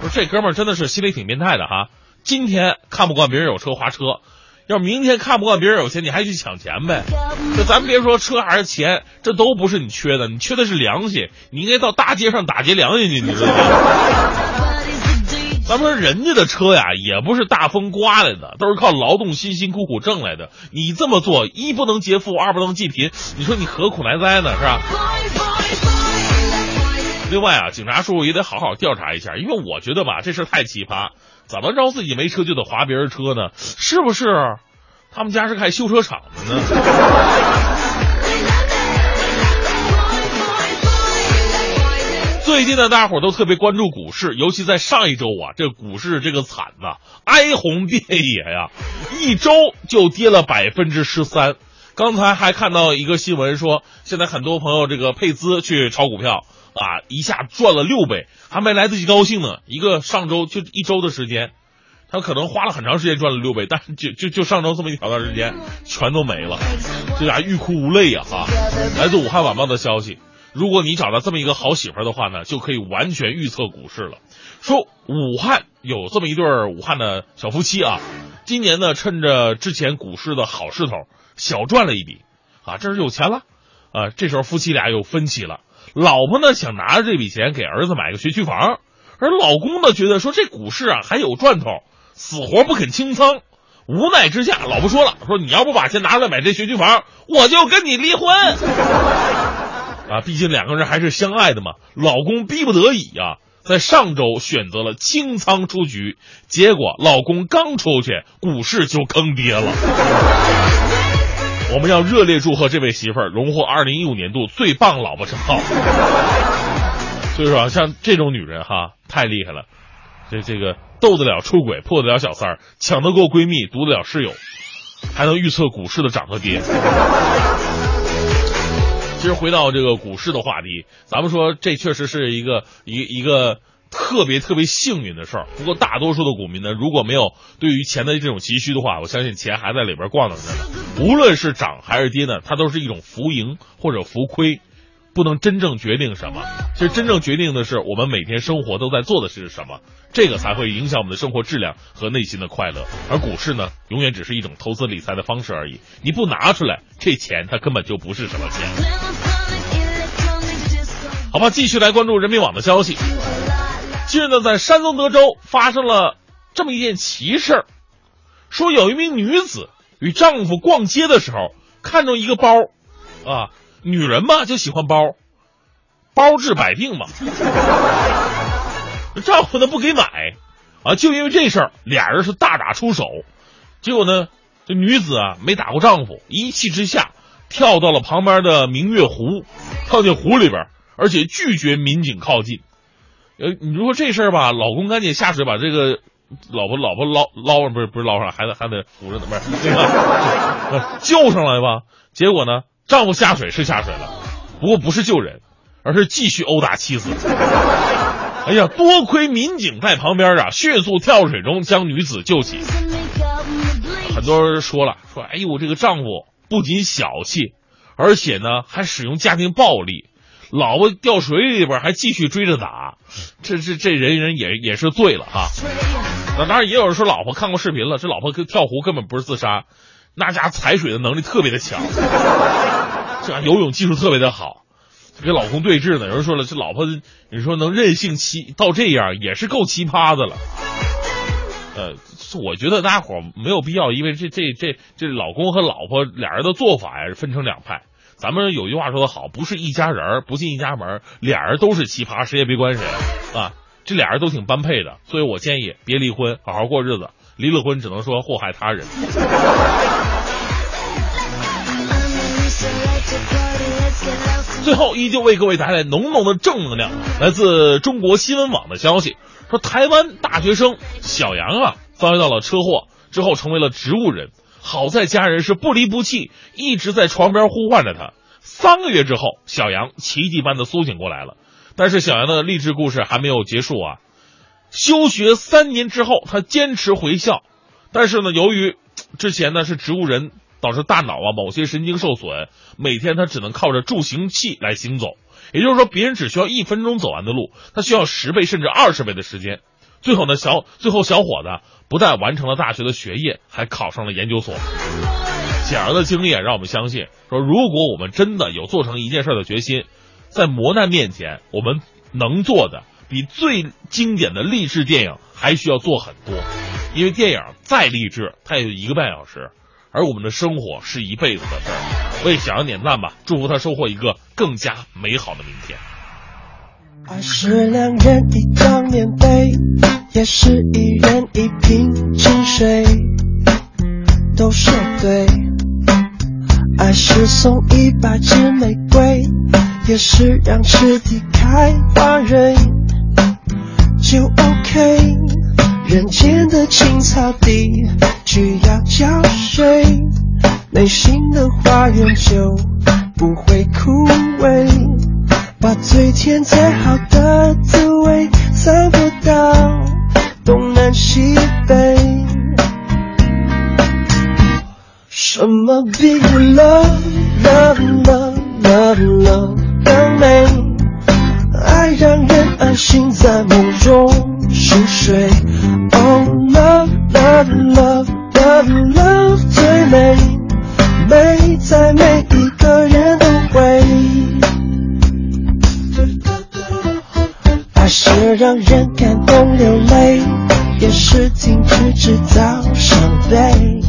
不是这哥们儿真的是心里挺变态的哈！今天看不惯别人有车划车，要明天看不惯别人有钱，你还去抢钱呗？这咱别说车还是钱，这都不是你缺的，你缺的是良心。你应该到大街上打劫良心去，你知道吗？咱们说人家的车呀，也不是大风刮来的，都是靠劳动辛辛苦苦挣来的。你这么做，一不能劫富，二不能济贫，你说你何苦来哉呢？是吧？另外啊，警察叔叔也得好好调查一下，因为我觉得吧，这事太奇葩，怎么着自己没车就得划别人车呢？是不是？他们家是开修车厂的呢？最近呢，大家伙都特别关注股市，尤其在上一周啊，这股市这个惨呐，哀鸿遍野呀，一周就跌了百分之十三。刚才还看到一个新闻说，现在很多朋友这个配资去炒股票啊，一下赚了六倍，还没来得及高兴呢，一个上周就一周的时间，他可能花了很长时间赚了六倍，但是就就就上周这么一小段时间，全都没了，这俩欲哭无泪呀！哈，来自武汉晚报的消息，如果你找到这么一个好媳妇儿的话呢，就可以完全预测股市了。说武汉有这么一对武汉的小夫妻啊，今年呢趁着之前股市的好势头，小赚了一笔，啊，这是有钱了，啊，这时候夫妻俩有分歧了，老婆呢想拿着这笔钱给儿子买个学区房，而老公呢觉得说这股市啊还有赚头，死活不肯清仓。无奈之下，老婆说了：“说你要不把钱拿出来买这学区房，我就跟你离婚。”啊，毕竟两个人还是相爱的嘛。老公逼不得已啊、在上周选择了清仓出局，结果老公刚出去，股市就坑跌了。我们要热烈祝贺这位媳妇儿荣获二零一五年度最棒老婆称号。所以说啊，像这种女人哈，太厉害了。这这个斗得了出轨，破得了小三儿，抢得过闺蜜，毒得了室友，还能预测股市的涨和跌。其实回到这个股市的话题，咱们说这确实是一个一一个特别特别幸运的事儿。不过大多数的股民呢，如果没有对于钱的这种急需的话，我相信钱还在里边逛荡着呢。无论是涨还是跌呢，它都是一种浮盈或者浮亏。不能真正决定什么，其实真正决定的是我们每天生活都在做的是什么，这个才会影响我们的生活质量和内心的快乐。而股市呢，永远只是一种投资理财的方式而已，你不拿出来，这钱它根本就不是什么钱。好吧，继续来关注人民网的消息。近日呢，在山东德州发生了这么一件奇事儿，说有一名女子与丈夫逛街的时候，看中一个包，啊。女人嘛就喜欢包，包治百病嘛。丈夫呢不给买，啊，就因为这事儿，俩人是大打出手。结果呢，这女子啊没打过丈夫，一气之下跳到了旁边的明月湖，跳进湖里边，而且拒绝民警靠近。呃，你如说这事儿吧，老公赶紧下水把这个老婆老婆捞捞上，不是不是捞上，还得还得扶着呢，不是那个 救上来吧。结果呢？丈夫下水是下水了，不过不是救人，而是继续殴打妻子。哎呀，多亏民警在旁边啊，迅速跳水中将女子救起。很多人说了，说哎呦，这个丈夫不仅小气，而且呢还使用家庭暴力，老婆掉水里边还继续追着打，这这这人人也也是醉了哈。那当然也有人说，老婆看过视频了，这老婆跳湖根本不是自杀。那家踩水的能力特别的强，这游泳技术特别的好，跟老公对峙呢。有人说了，这老婆你说能任性奇到这样，也是够奇葩的了。呃，我觉得大家伙没有必要，因为这这这这老公和老婆俩人的做法呀，分成两派。咱们有句话说的好，不是一家人不进一家门，俩人都是奇葩，谁也别管谁啊。这俩人都挺般配的，所以我建议别离婚，好好过日子。离了婚只能说祸害他人。最后，依旧为各位带来浓浓的正能量。来自中国新闻网的消息说，台湾大学生小杨啊，遭遇到了车祸之后成为了植物人。好在家人是不离不弃，一直在床边呼唤着他。三个月之后，小杨奇迹般的苏醒过来了。但是小杨的励志故事还没有结束啊。休学三年之后，他坚持回校，但是呢，由于之前呢是植物人，导致大脑啊某些神经受损，每天他只能靠着助行器来行走。也就是说，别人只需要一分钟走完的路，他需要十倍甚至二十倍的时间。最后呢，小最后小伙子不但完成了大学的学业，还考上了研究所。小杨的经历让我们相信，说如果我们真的有做成一件事的决心，在磨难面前，我们能做的。比最经典的励志电影还需要做很多，因为电影再励志，它也就一个半小时，而我们的生活是一辈子的事儿。为小杨点赞吧，祝福他收获一个更加美好的明天。爱是两人一张棉被，也是一人一瓶清水，都说对。爱是送一百支玫瑰，也是让池底开花蕊。就 OK，人间的青草地只要浇水，内心的花园就不会枯萎。把最甜最好的滋味散不到东南西北，什么比 love love love love 更美？爱让人安心在梦中熟睡。Oh love love love love love 最美，美在每一个人都会。爱是让人感动流泪，也是停止制造伤悲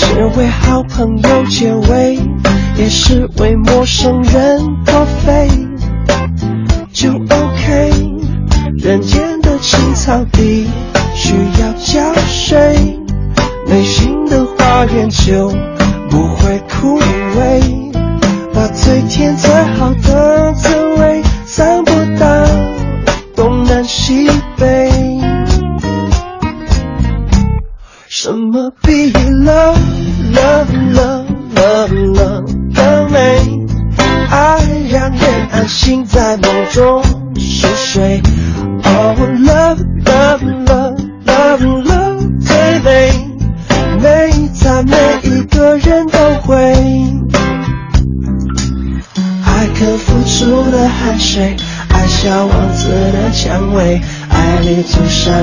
是为好朋友解围，也是为陌生人破费，就 OK。人间的青草地需要浇水，内心的花园就不会枯萎。把最甜最好的滋味散播到东南西北。什么比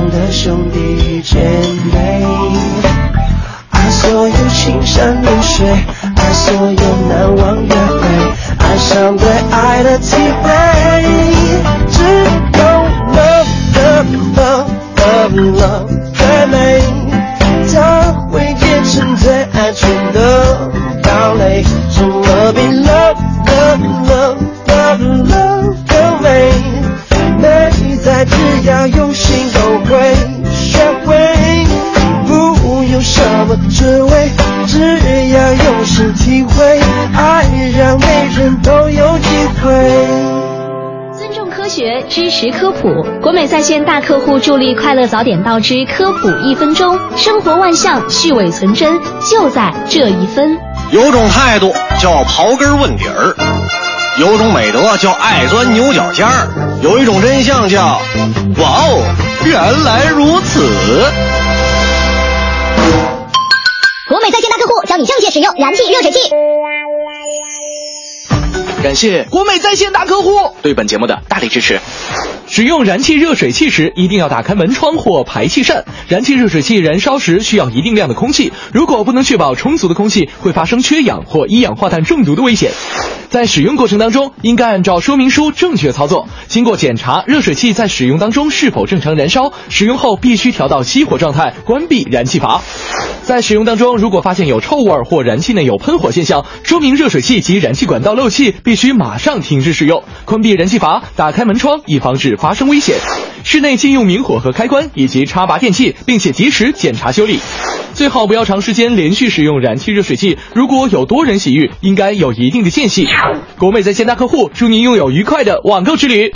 的兄弟姐妹，普。国美在线大客户助力快乐早点到之科普一分钟，生活万象，去伪存真，就在这一分。有种态度叫刨根问底儿，有种美德叫爱钻牛角尖儿，有一种真相叫哇哦，原来如此。国美在线大客户教你正确使用燃气热水器。感谢国美在线大客户对本节目的大力支持。使用燃气热水器时，一定要打开门窗或排气扇。燃气热水器燃烧时需要一定量的空气，如果不能确保充足的空气，会发生缺氧或一氧化碳中毒的危险。在使用过程当中，应该按照说明书正确操作。经过检查，热水器在使用当中是否正常燃烧，使用后必须调到熄火状态，关闭燃气阀。在使用当中，如果发现有臭味或燃气内有喷火现象，说明热水器及燃气管道漏气，必须马上停止使用，关闭燃气阀，打开门窗，以防止发生危险。室内禁用明火和开关以及插拔电器，并且及时检查修理。最好不要长时间连续使用燃气热水器，如果有多人洗浴，应该有一定的间隙。国美在线大客户，祝您拥有愉快的网购之旅。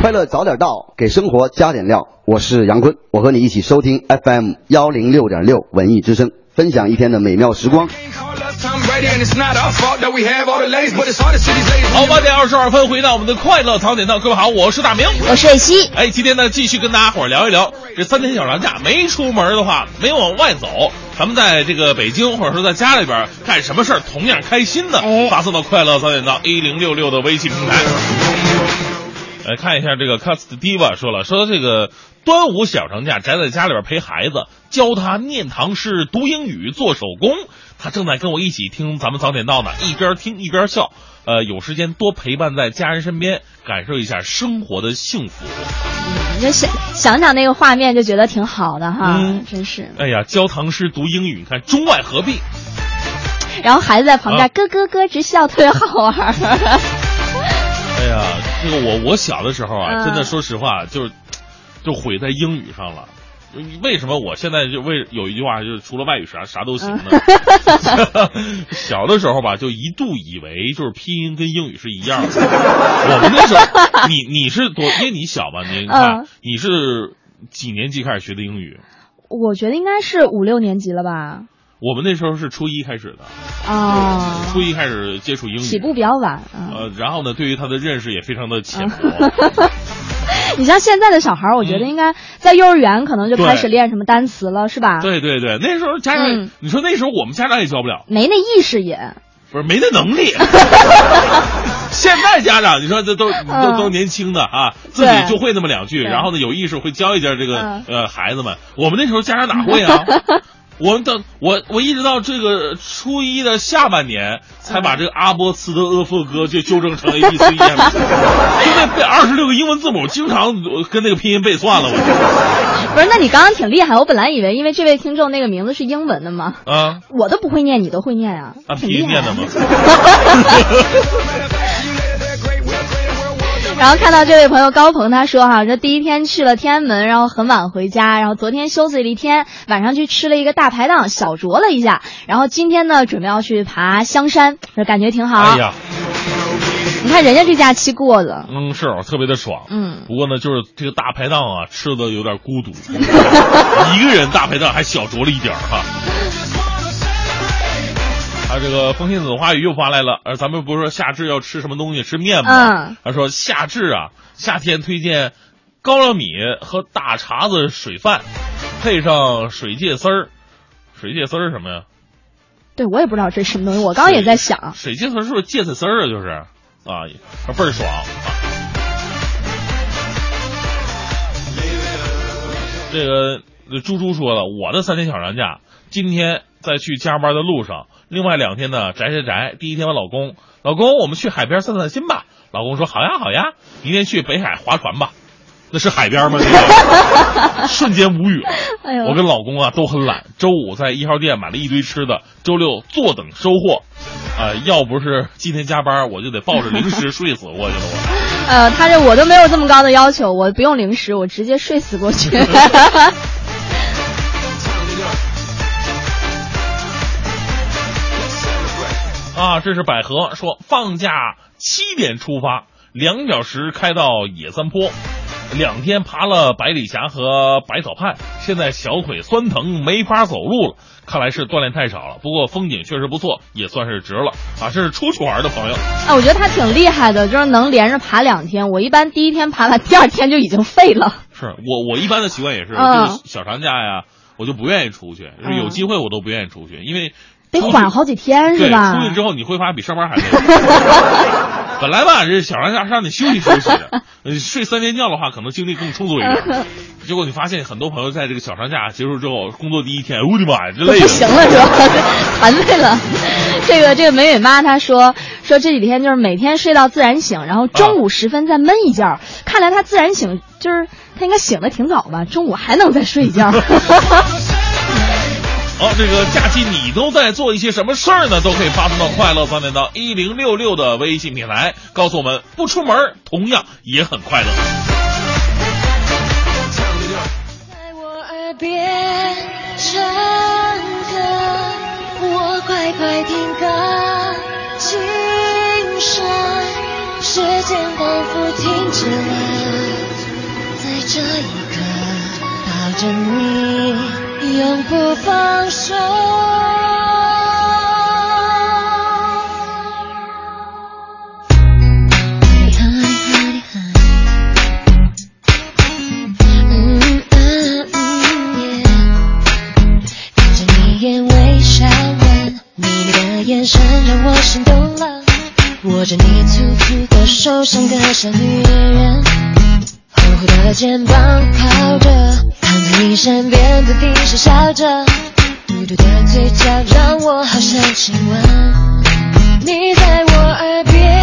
快乐早点到，给生活加点料。我是杨坤，我和你一起收听 FM 幺零六点六文艺之声，分享一天的美妙时光。好，八点二十二分，回到我们的快乐早点到，各位好，我是大明，我是瑞希。哎，今天呢，继续跟大家伙儿聊一聊这三天小长假没出门的话，没往外走，咱们在这个北京或者说在家里边干什么事儿同样开心的，发送到快乐早点到一零六六的微信平台。来看一下这个 Cast Diva 说了，说这个端午小长假宅在家里边陪孩子，教他念唐诗、读英语、做手工。他正在跟我一起听咱们早点到呢，一边听一边笑。呃，有时间多陪伴在家人身边，感受一下生活的幸福。你就想想想那个画面，就觉得挺好的哈，嗯真是。哎呀，教唐诗、读英语，你看中外合璧。然后孩子在旁边啊咯咯咯直笑，特别好玩儿。哎呀，这个我我小的时候啊，嗯真的说实话，就是就毁在英语上了。为什么我现在就为有一句话就是除了外语啥啥都行呢？小的时候吧，就一度以为就是拼音跟英语是一样的。我们那时候，你你是多，因为你小吧，你看、嗯你是几年级开始学的英语？我觉得应该是五六年级了吧？我们那时候是初一开始的，啊，初一开始接触英语，起步比较晚然后呢，对于他的认识也非常的浅薄。你像现在的小孩儿，我觉得应该在幼儿园可能就开始练什么单词了，是吧？对对对，那时候家长，嗯你说那时候我们家长也教不了，没那意识也。不是没那能力。现在家长，你说这都都都年轻的啊，自己就会那么两句，然后呢有意识会教一教这个嗯呃孩子们。我们那时候家长哪会啊？我们等我我一直到这个初一的下半年，才把这个阿波茨的阿佛哥就纠正成 A B C D M，因为背二十六个英文字母，经常跟那个拼音背算了我。不是，那你刚刚挺厉害，我本来以为因为这位听众那个名字是英文的嘛，啊，我都不会念，你都会念啊，按挺厉害拼音念的吗？然后看到这位朋友高鹏，他说哈，这第一天去了天安门，然后很晚回家，然后昨天休息了一天，晚上去吃了一个大排档，小酌了一下，然后今天呢准备要去爬香山，这感觉挺好。哎呀，你看人家这假期过的，嗯，是特别的爽。嗯，不过呢，就是这个大排档啊，吃的有点孤独，一个人大排档还小酌了一点儿哈。他这个风信子花语又发来了，呃，咱们不是说夏至要吃什么东西，吃面吗？嗯他说夏至啊，夏天推荐高粱米和大碴子水饭，配上水芥丝儿。水芥丝儿是什么呀？对我也不知道这是什么东西，我刚刚也在想，水芥丝儿是不是芥菜丝儿啊？就是啊，倍儿爽啊。这个呃猪猪说了，我的三天小长假，今天在去加班的路上，另外两天呢宅宅宅。第一天我老公，老公我们去海边散散心吧。老公说好呀好呀，明天去北海划船吧。那是海边吗？这个瞬间无语了。我跟老公啊都很懒，周五在一号店买了一堆吃的，周六坐等收获。啊、要不是今天加班，我就得抱着零食睡死过去了。我 呃，他这我都没有这么高的要求，我不用零食，我直接睡死过去。啊，这是百合说放假七点出发，两小时开到野三坡，两天爬了百里峡和百草畔，现在小腿酸疼，没法走路了。看来是锻炼太少了，不过风景确实不错，也算是值了啊！这是出去玩的朋友。啊，我觉得他挺厉害的，就是能连着爬两天。我一般第一天爬完，第二天就已经废了。是我我一般的习惯也是，嗯就是小长假呀，我就不愿意出去，就是有机会我都不愿意出去，因为得缓好几天是吧？出去之后你会发现比上班还累。本来吧，这小长假是让你休息休息的，呃睡三天觉的话，可能精力更充足一点。结果你发现很多朋友在这个小长假结束之后，工作第一天，我的妈呀，这累的不行了是吧？残废了。这个这个美美妈她说说这几天就是每天睡到自然醒，然后中午时分再闷一觉。看来她自然醒就是她应该醒的挺早吧，中午还能再睡一觉。好，这个假期你都在做一些什么事儿呢？都可以发送到快乐三点到一零六六的微信平台，告诉我们不出门同样也很快乐。在我耳边唱歌，我快快听歌，欣赏，时间仿佛停止了，在这一刻抱着你，永不放手。嗯嗯嗯看着你眼微笑问，迷离的眼神让我心动了。握着你粗粗的手，像个小女人，厚厚的肩膀靠着，你身边，的低声笑着，嘟嘟的嘴角让我好想亲吻。你在我耳边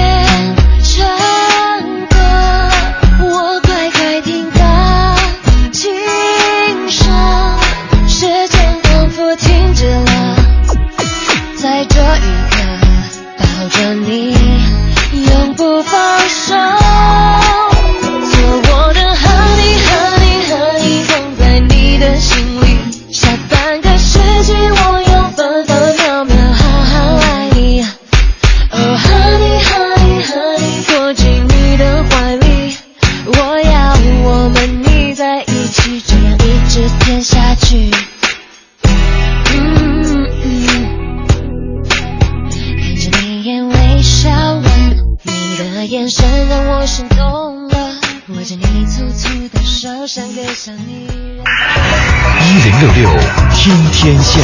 六六听天下，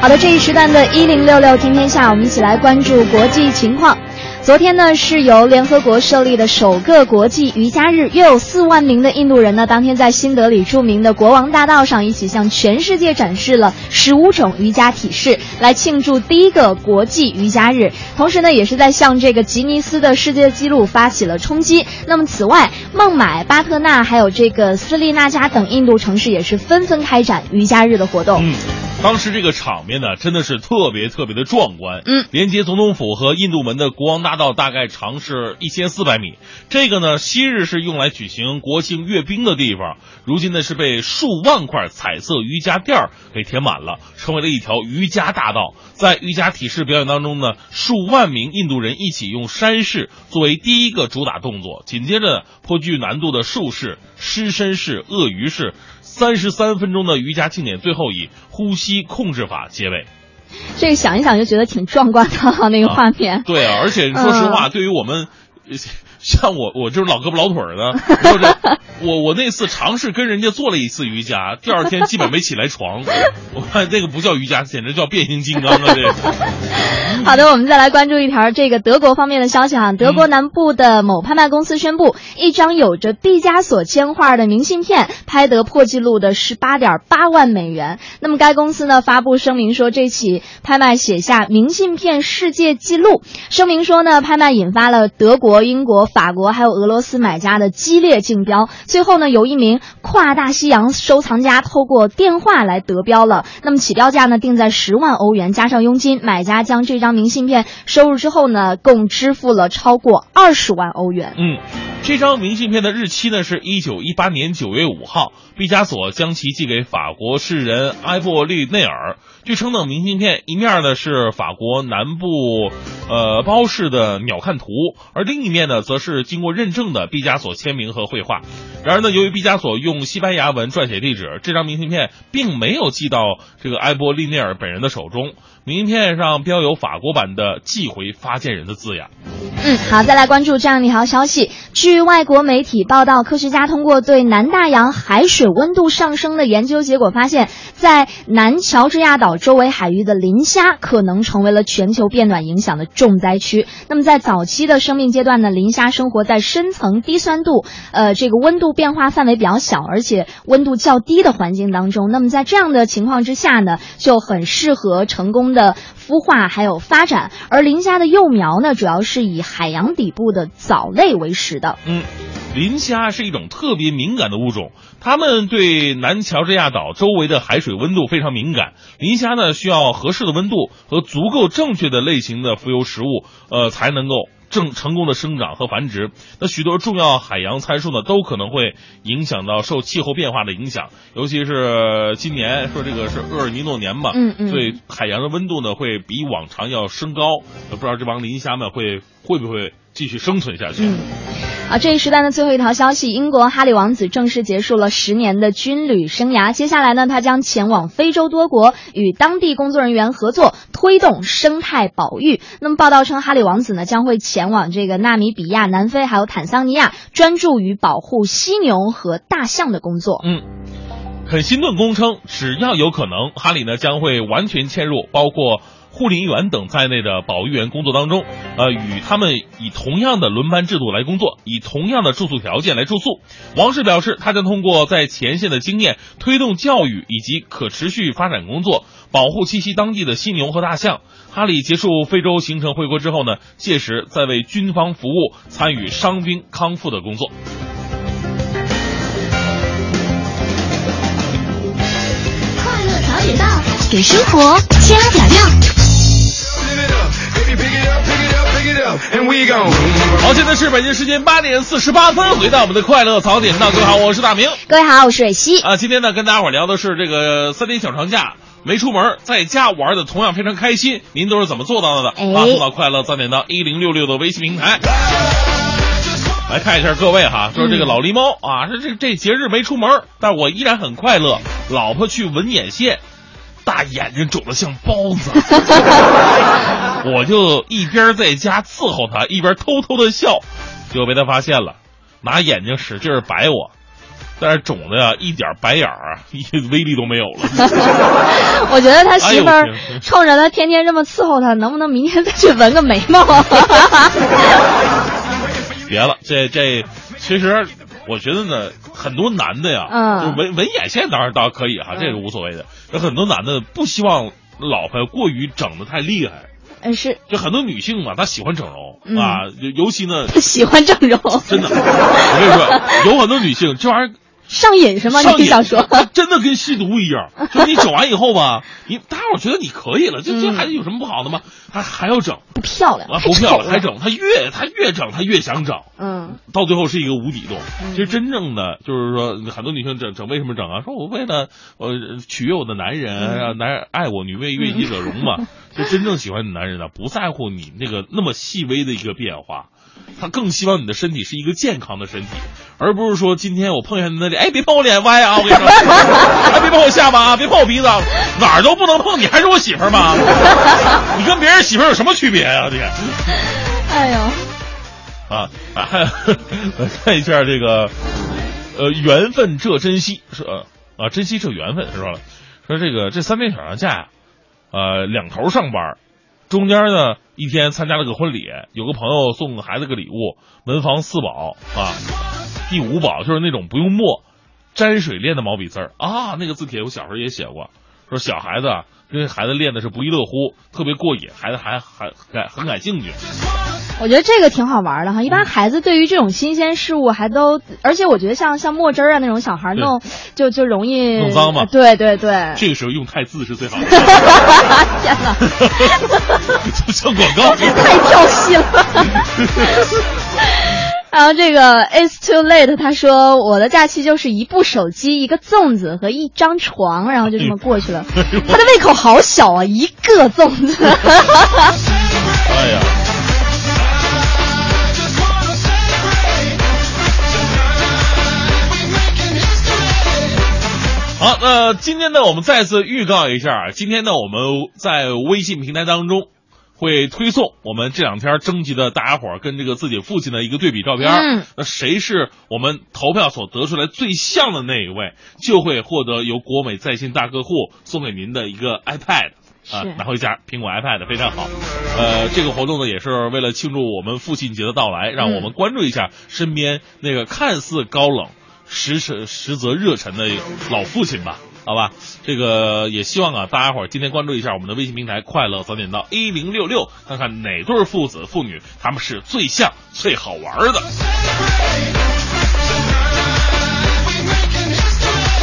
好的，这一时段的“一零六六听天下”，我们一起来关注国际情况。昨天呢，是由联合国设立的首个国际瑜伽日，约有四万名的印度人呢，当天在新德里著名的国王大道上，一起向全世界展示了十五种瑜伽体式，来庆祝第一个国际瑜伽日。同时呢，也是在向这个吉尼斯的世界纪录发起了冲击。那么，此外，孟买、巴特纳还有这个斯利那加等印度城市也是纷纷开展瑜伽日的活动。嗯，当时这个场面呢，真的是特别特别的壮观。嗯，连接总统府和印度门的国王大道大概长是一千四百米。这个呢，昔日是用来举行国庆阅兵的地方，如今呢是被数万块彩色瑜伽垫儿给填满了，成为了一条瑜伽大道。在瑜伽体式表演当中呢，数万名印度人一起用山式作为第一个主打动作，紧接着颇具难度的树式、狮身式、鳄鱼式，三十三分钟的瑜伽庆典最后以呼吸控制法结尾。这个想一想就觉得挺壮观的那个画面。对啊，而且说实话，对于我们。呃 像我，我就是老胳膊老腿儿的，或者我我那次尝试跟人家做了一次瑜伽，第二天基本没起来床。我看那个不叫瑜伽，简直叫变形金刚啊！这个。好的，我们再来关注一条这个德国方面的消息哈。德国南部的某拍卖公司宣布，一张有着毕加索铅画的明信片拍得破纪录的十八点八万美元。那么该公司呢发布声明说，这起拍卖写下明信片世界纪录。声明说呢，拍卖引发了德国、英国、法国还有俄罗斯买家的激烈竞标。最后呢，由一名跨大西洋收藏家透过电话来得标了。那么起标价呢定在十万欧元，加上佣金，买家将这张。明信片收入之后呢，共支付了超过二十万欧元。嗯，这张明信片的日期呢是一九一八年九月五号，毕加索将其寄给法国诗人埃布利内尔。据称呢，明信片一面呢是法国南部呃包氏的鸟瞰图，而另一面呢则是经过认证的毕加索签名和绘画。然而呢，由于毕加索用西班牙文撰写地址，这张明信片并没有寄到这个埃波利内尔本人的手中。名片上标有法国版的寄回发件人的字样。嗯，好，再来关注这样一条消息。据外国媒体报道，科学家通过对南大洋海水温度上升的研究结果发现，在南乔治亚岛周围海域的磷虾可能成为了全球变暖影响的重灾区。那么在早期的生命阶段呢，磷虾生活在深层低酸度、呃这个温度变化范围比较小，而且温度较低的环境当中。那么在这样的情况之下呢，就很适合成功的的孵化还有发展。而磷虾的幼苗呢，主要是以海洋底部的藻类为食的。嗯，磷虾是一种特别敏感的物种，它们对南乔治亚岛周围的海水温度非常敏感。磷虾呢，需要合适的温度和足够正确的类型的浮游食物，呃，才能够。正成功的生长和繁殖，那许多重要海洋参数呢，都可能会影响到受气候变化的影响，尤其是今年说这个是厄尔尼诺年嘛，嗯嗯，所以海洋的温度呢会比往常要升高，不知道这帮磷虾们会会不会继续生存下去。嗯啊，这一时段的最后一条消息，英国哈里王子正式结束了十年的军旅生涯。接下来呢，他将前往非洲多国，与当地工作人员合作，推动生态保育。那么，报道称，哈里王子呢将会前往这个纳米比亚、南非还有坦桑尼亚，专注于保护犀牛和大象的工作。嗯。肯辛顿公称，只要有可能，哈里呢将会完全嵌入包括。护林员等在内的保育员工作当中，呃，与他们以同样的轮班制度来工作，以同样的住宿条件来住宿。王室表示，他将通过在前线的经验，推动教育以及可持续发展工作，保护栖息当地的犀牛和大象。哈里结束非洲行程回国之后呢，届时再为军方服务，参与伤兵康复的工作。快乐早点到，给生活加点料。好，现在是北京时间八点四十八分，回到我们的快乐早点到，各位好，我是大明，各位好，我是蕊希啊。今天呢，跟大家伙聊的是这个三天小长假没出门，在家玩的同样非常开心，您都是怎么做到的呢？发送到快乐早点到一零六六的微信平台，来看一下各位哈，说这个老狸猫啊，这这这节日没出门，但我依然很快乐，老婆去纹眼线。大眼睛肿得像包子，我就一边在家伺候他，一边偷偷的笑，就被他发现了，拿眼睛使劲白我。但是肿的呀，一点白眼儿啊，一威力都没有了。我觉得他媳妇儿冲着他天天这么伺候他，能不能明天再去纹个眉毛？别了，这这，其实我觉得呢，很多男的呀，嗯就纹纹眼线当然当然可以哈，这个无所谓的。有很多男的不希望老婆过于整的太厉害，嗯，是就很多女性嘛，她喜欢整容、嗯啊，尤尤其呢，喜欢整容，真的，我跟你说，有很多女性这玩意儿。上瘾是吗？上瘾你想说？真的跟吸毒一样，就你整完以后吧，你大伙儿觉得你可以了，这这孩子有什么不好的吗？还还要整，不漂亮，啊，不漂亮，还整，他越他越整，他越想整，嗯，到最后是一个无底洞。嗯其实真正的就是说，很多女性整整为什么整啊？说我为了呃取悦我的男人，嗯让男人爱我，女为悦己者容嘛。就真正喜欢你的男人呢，不在乎你那个那么细微的一个变化。他更希望你的身体是一个健康的身体，而不是说今天我碰一下你的脸，哎，别碰我脸歪啊！我跟你说，哎，别碰我下巴啊，别碰我鼻子啊，哪儿都不能碰，你还是我媳妇儿吗？你跟别人媳妇儿有什么区别啊、你哎呦，啊啊！还看一下这个，呃，缘分这珍惜是呃啊，珍惜这缘分是吧？说这个这三天小长假呀，呃，两头上班，中间呢一天参加了个婚礼，有个朋友送孩子个礼物，文房四宝啊，第五宝就是那种不用墨，沾水练的毛笔字儿啊，那个字帖我小时候也写过，说小孩子啊跟孩子练的是不亦乐乎，特别过瘾，孩子还还感很感兴趣。我觉得这个挺好玩的哈。一般孩子对于这种新鲜事物还都，而且我觉得像像墨汁儿啊那种小孩弄，就就容易弄脏嘛对对对，这个时候用太字是最好的。天哪，像广告，太跳戏了。然后这个 It's too late，他说我的假期就是一部手机、一个粽子和一张床，然后就这么过去了。他的胃口好小啊，一个粽子。哎呀，好，那今天呢，我们再次预告一下，今天呢，我们在微信平台当中会推送我们这两天征集的大家伙儿跟这个自己父亲的一个对比照片。嗯那谁是我们投票所得出来最像的那一位，就会获得由国美在线大客户送给您的一个 iPad。啊是，拿回家苹果 iPad 非常好。呃，这个活动呢，也是为了庆祝我们父亲节的到来，让我们关注一下身边那个看似高冷，实实实则热忱的老父亲吧。好吧，这个也希望啊，大家伙儿今天关注一下我们的微信平台“快乐早点到一零六六”，看看哪对父子父女他们是最像、最好玩的。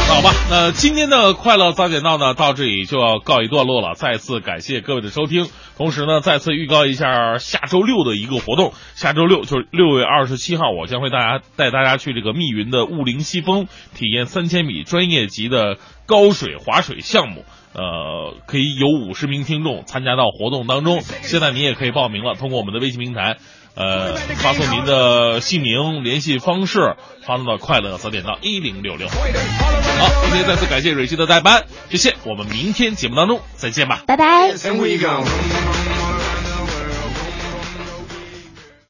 好吧，那今天的快乐早点到呢，到这里就要告一段落了。再次感谢各位的收听，同时呢，再次预告一下下周六的一个活动。下周六就是六月二十七号，我将会大家带大家去这个密云的雾灵西峰，体验三千米专业级的高水滑水项目。呃，可以有五十名听众参加到活动当中。现在你也可以报名了，通过我们的微信平台。呃，发送您的姓名、联系方式，发送到快乐早点到一零六六。好，今天再次感谢蕊希的代班，谢谢，我们明天节目当中再见吧。拜拜。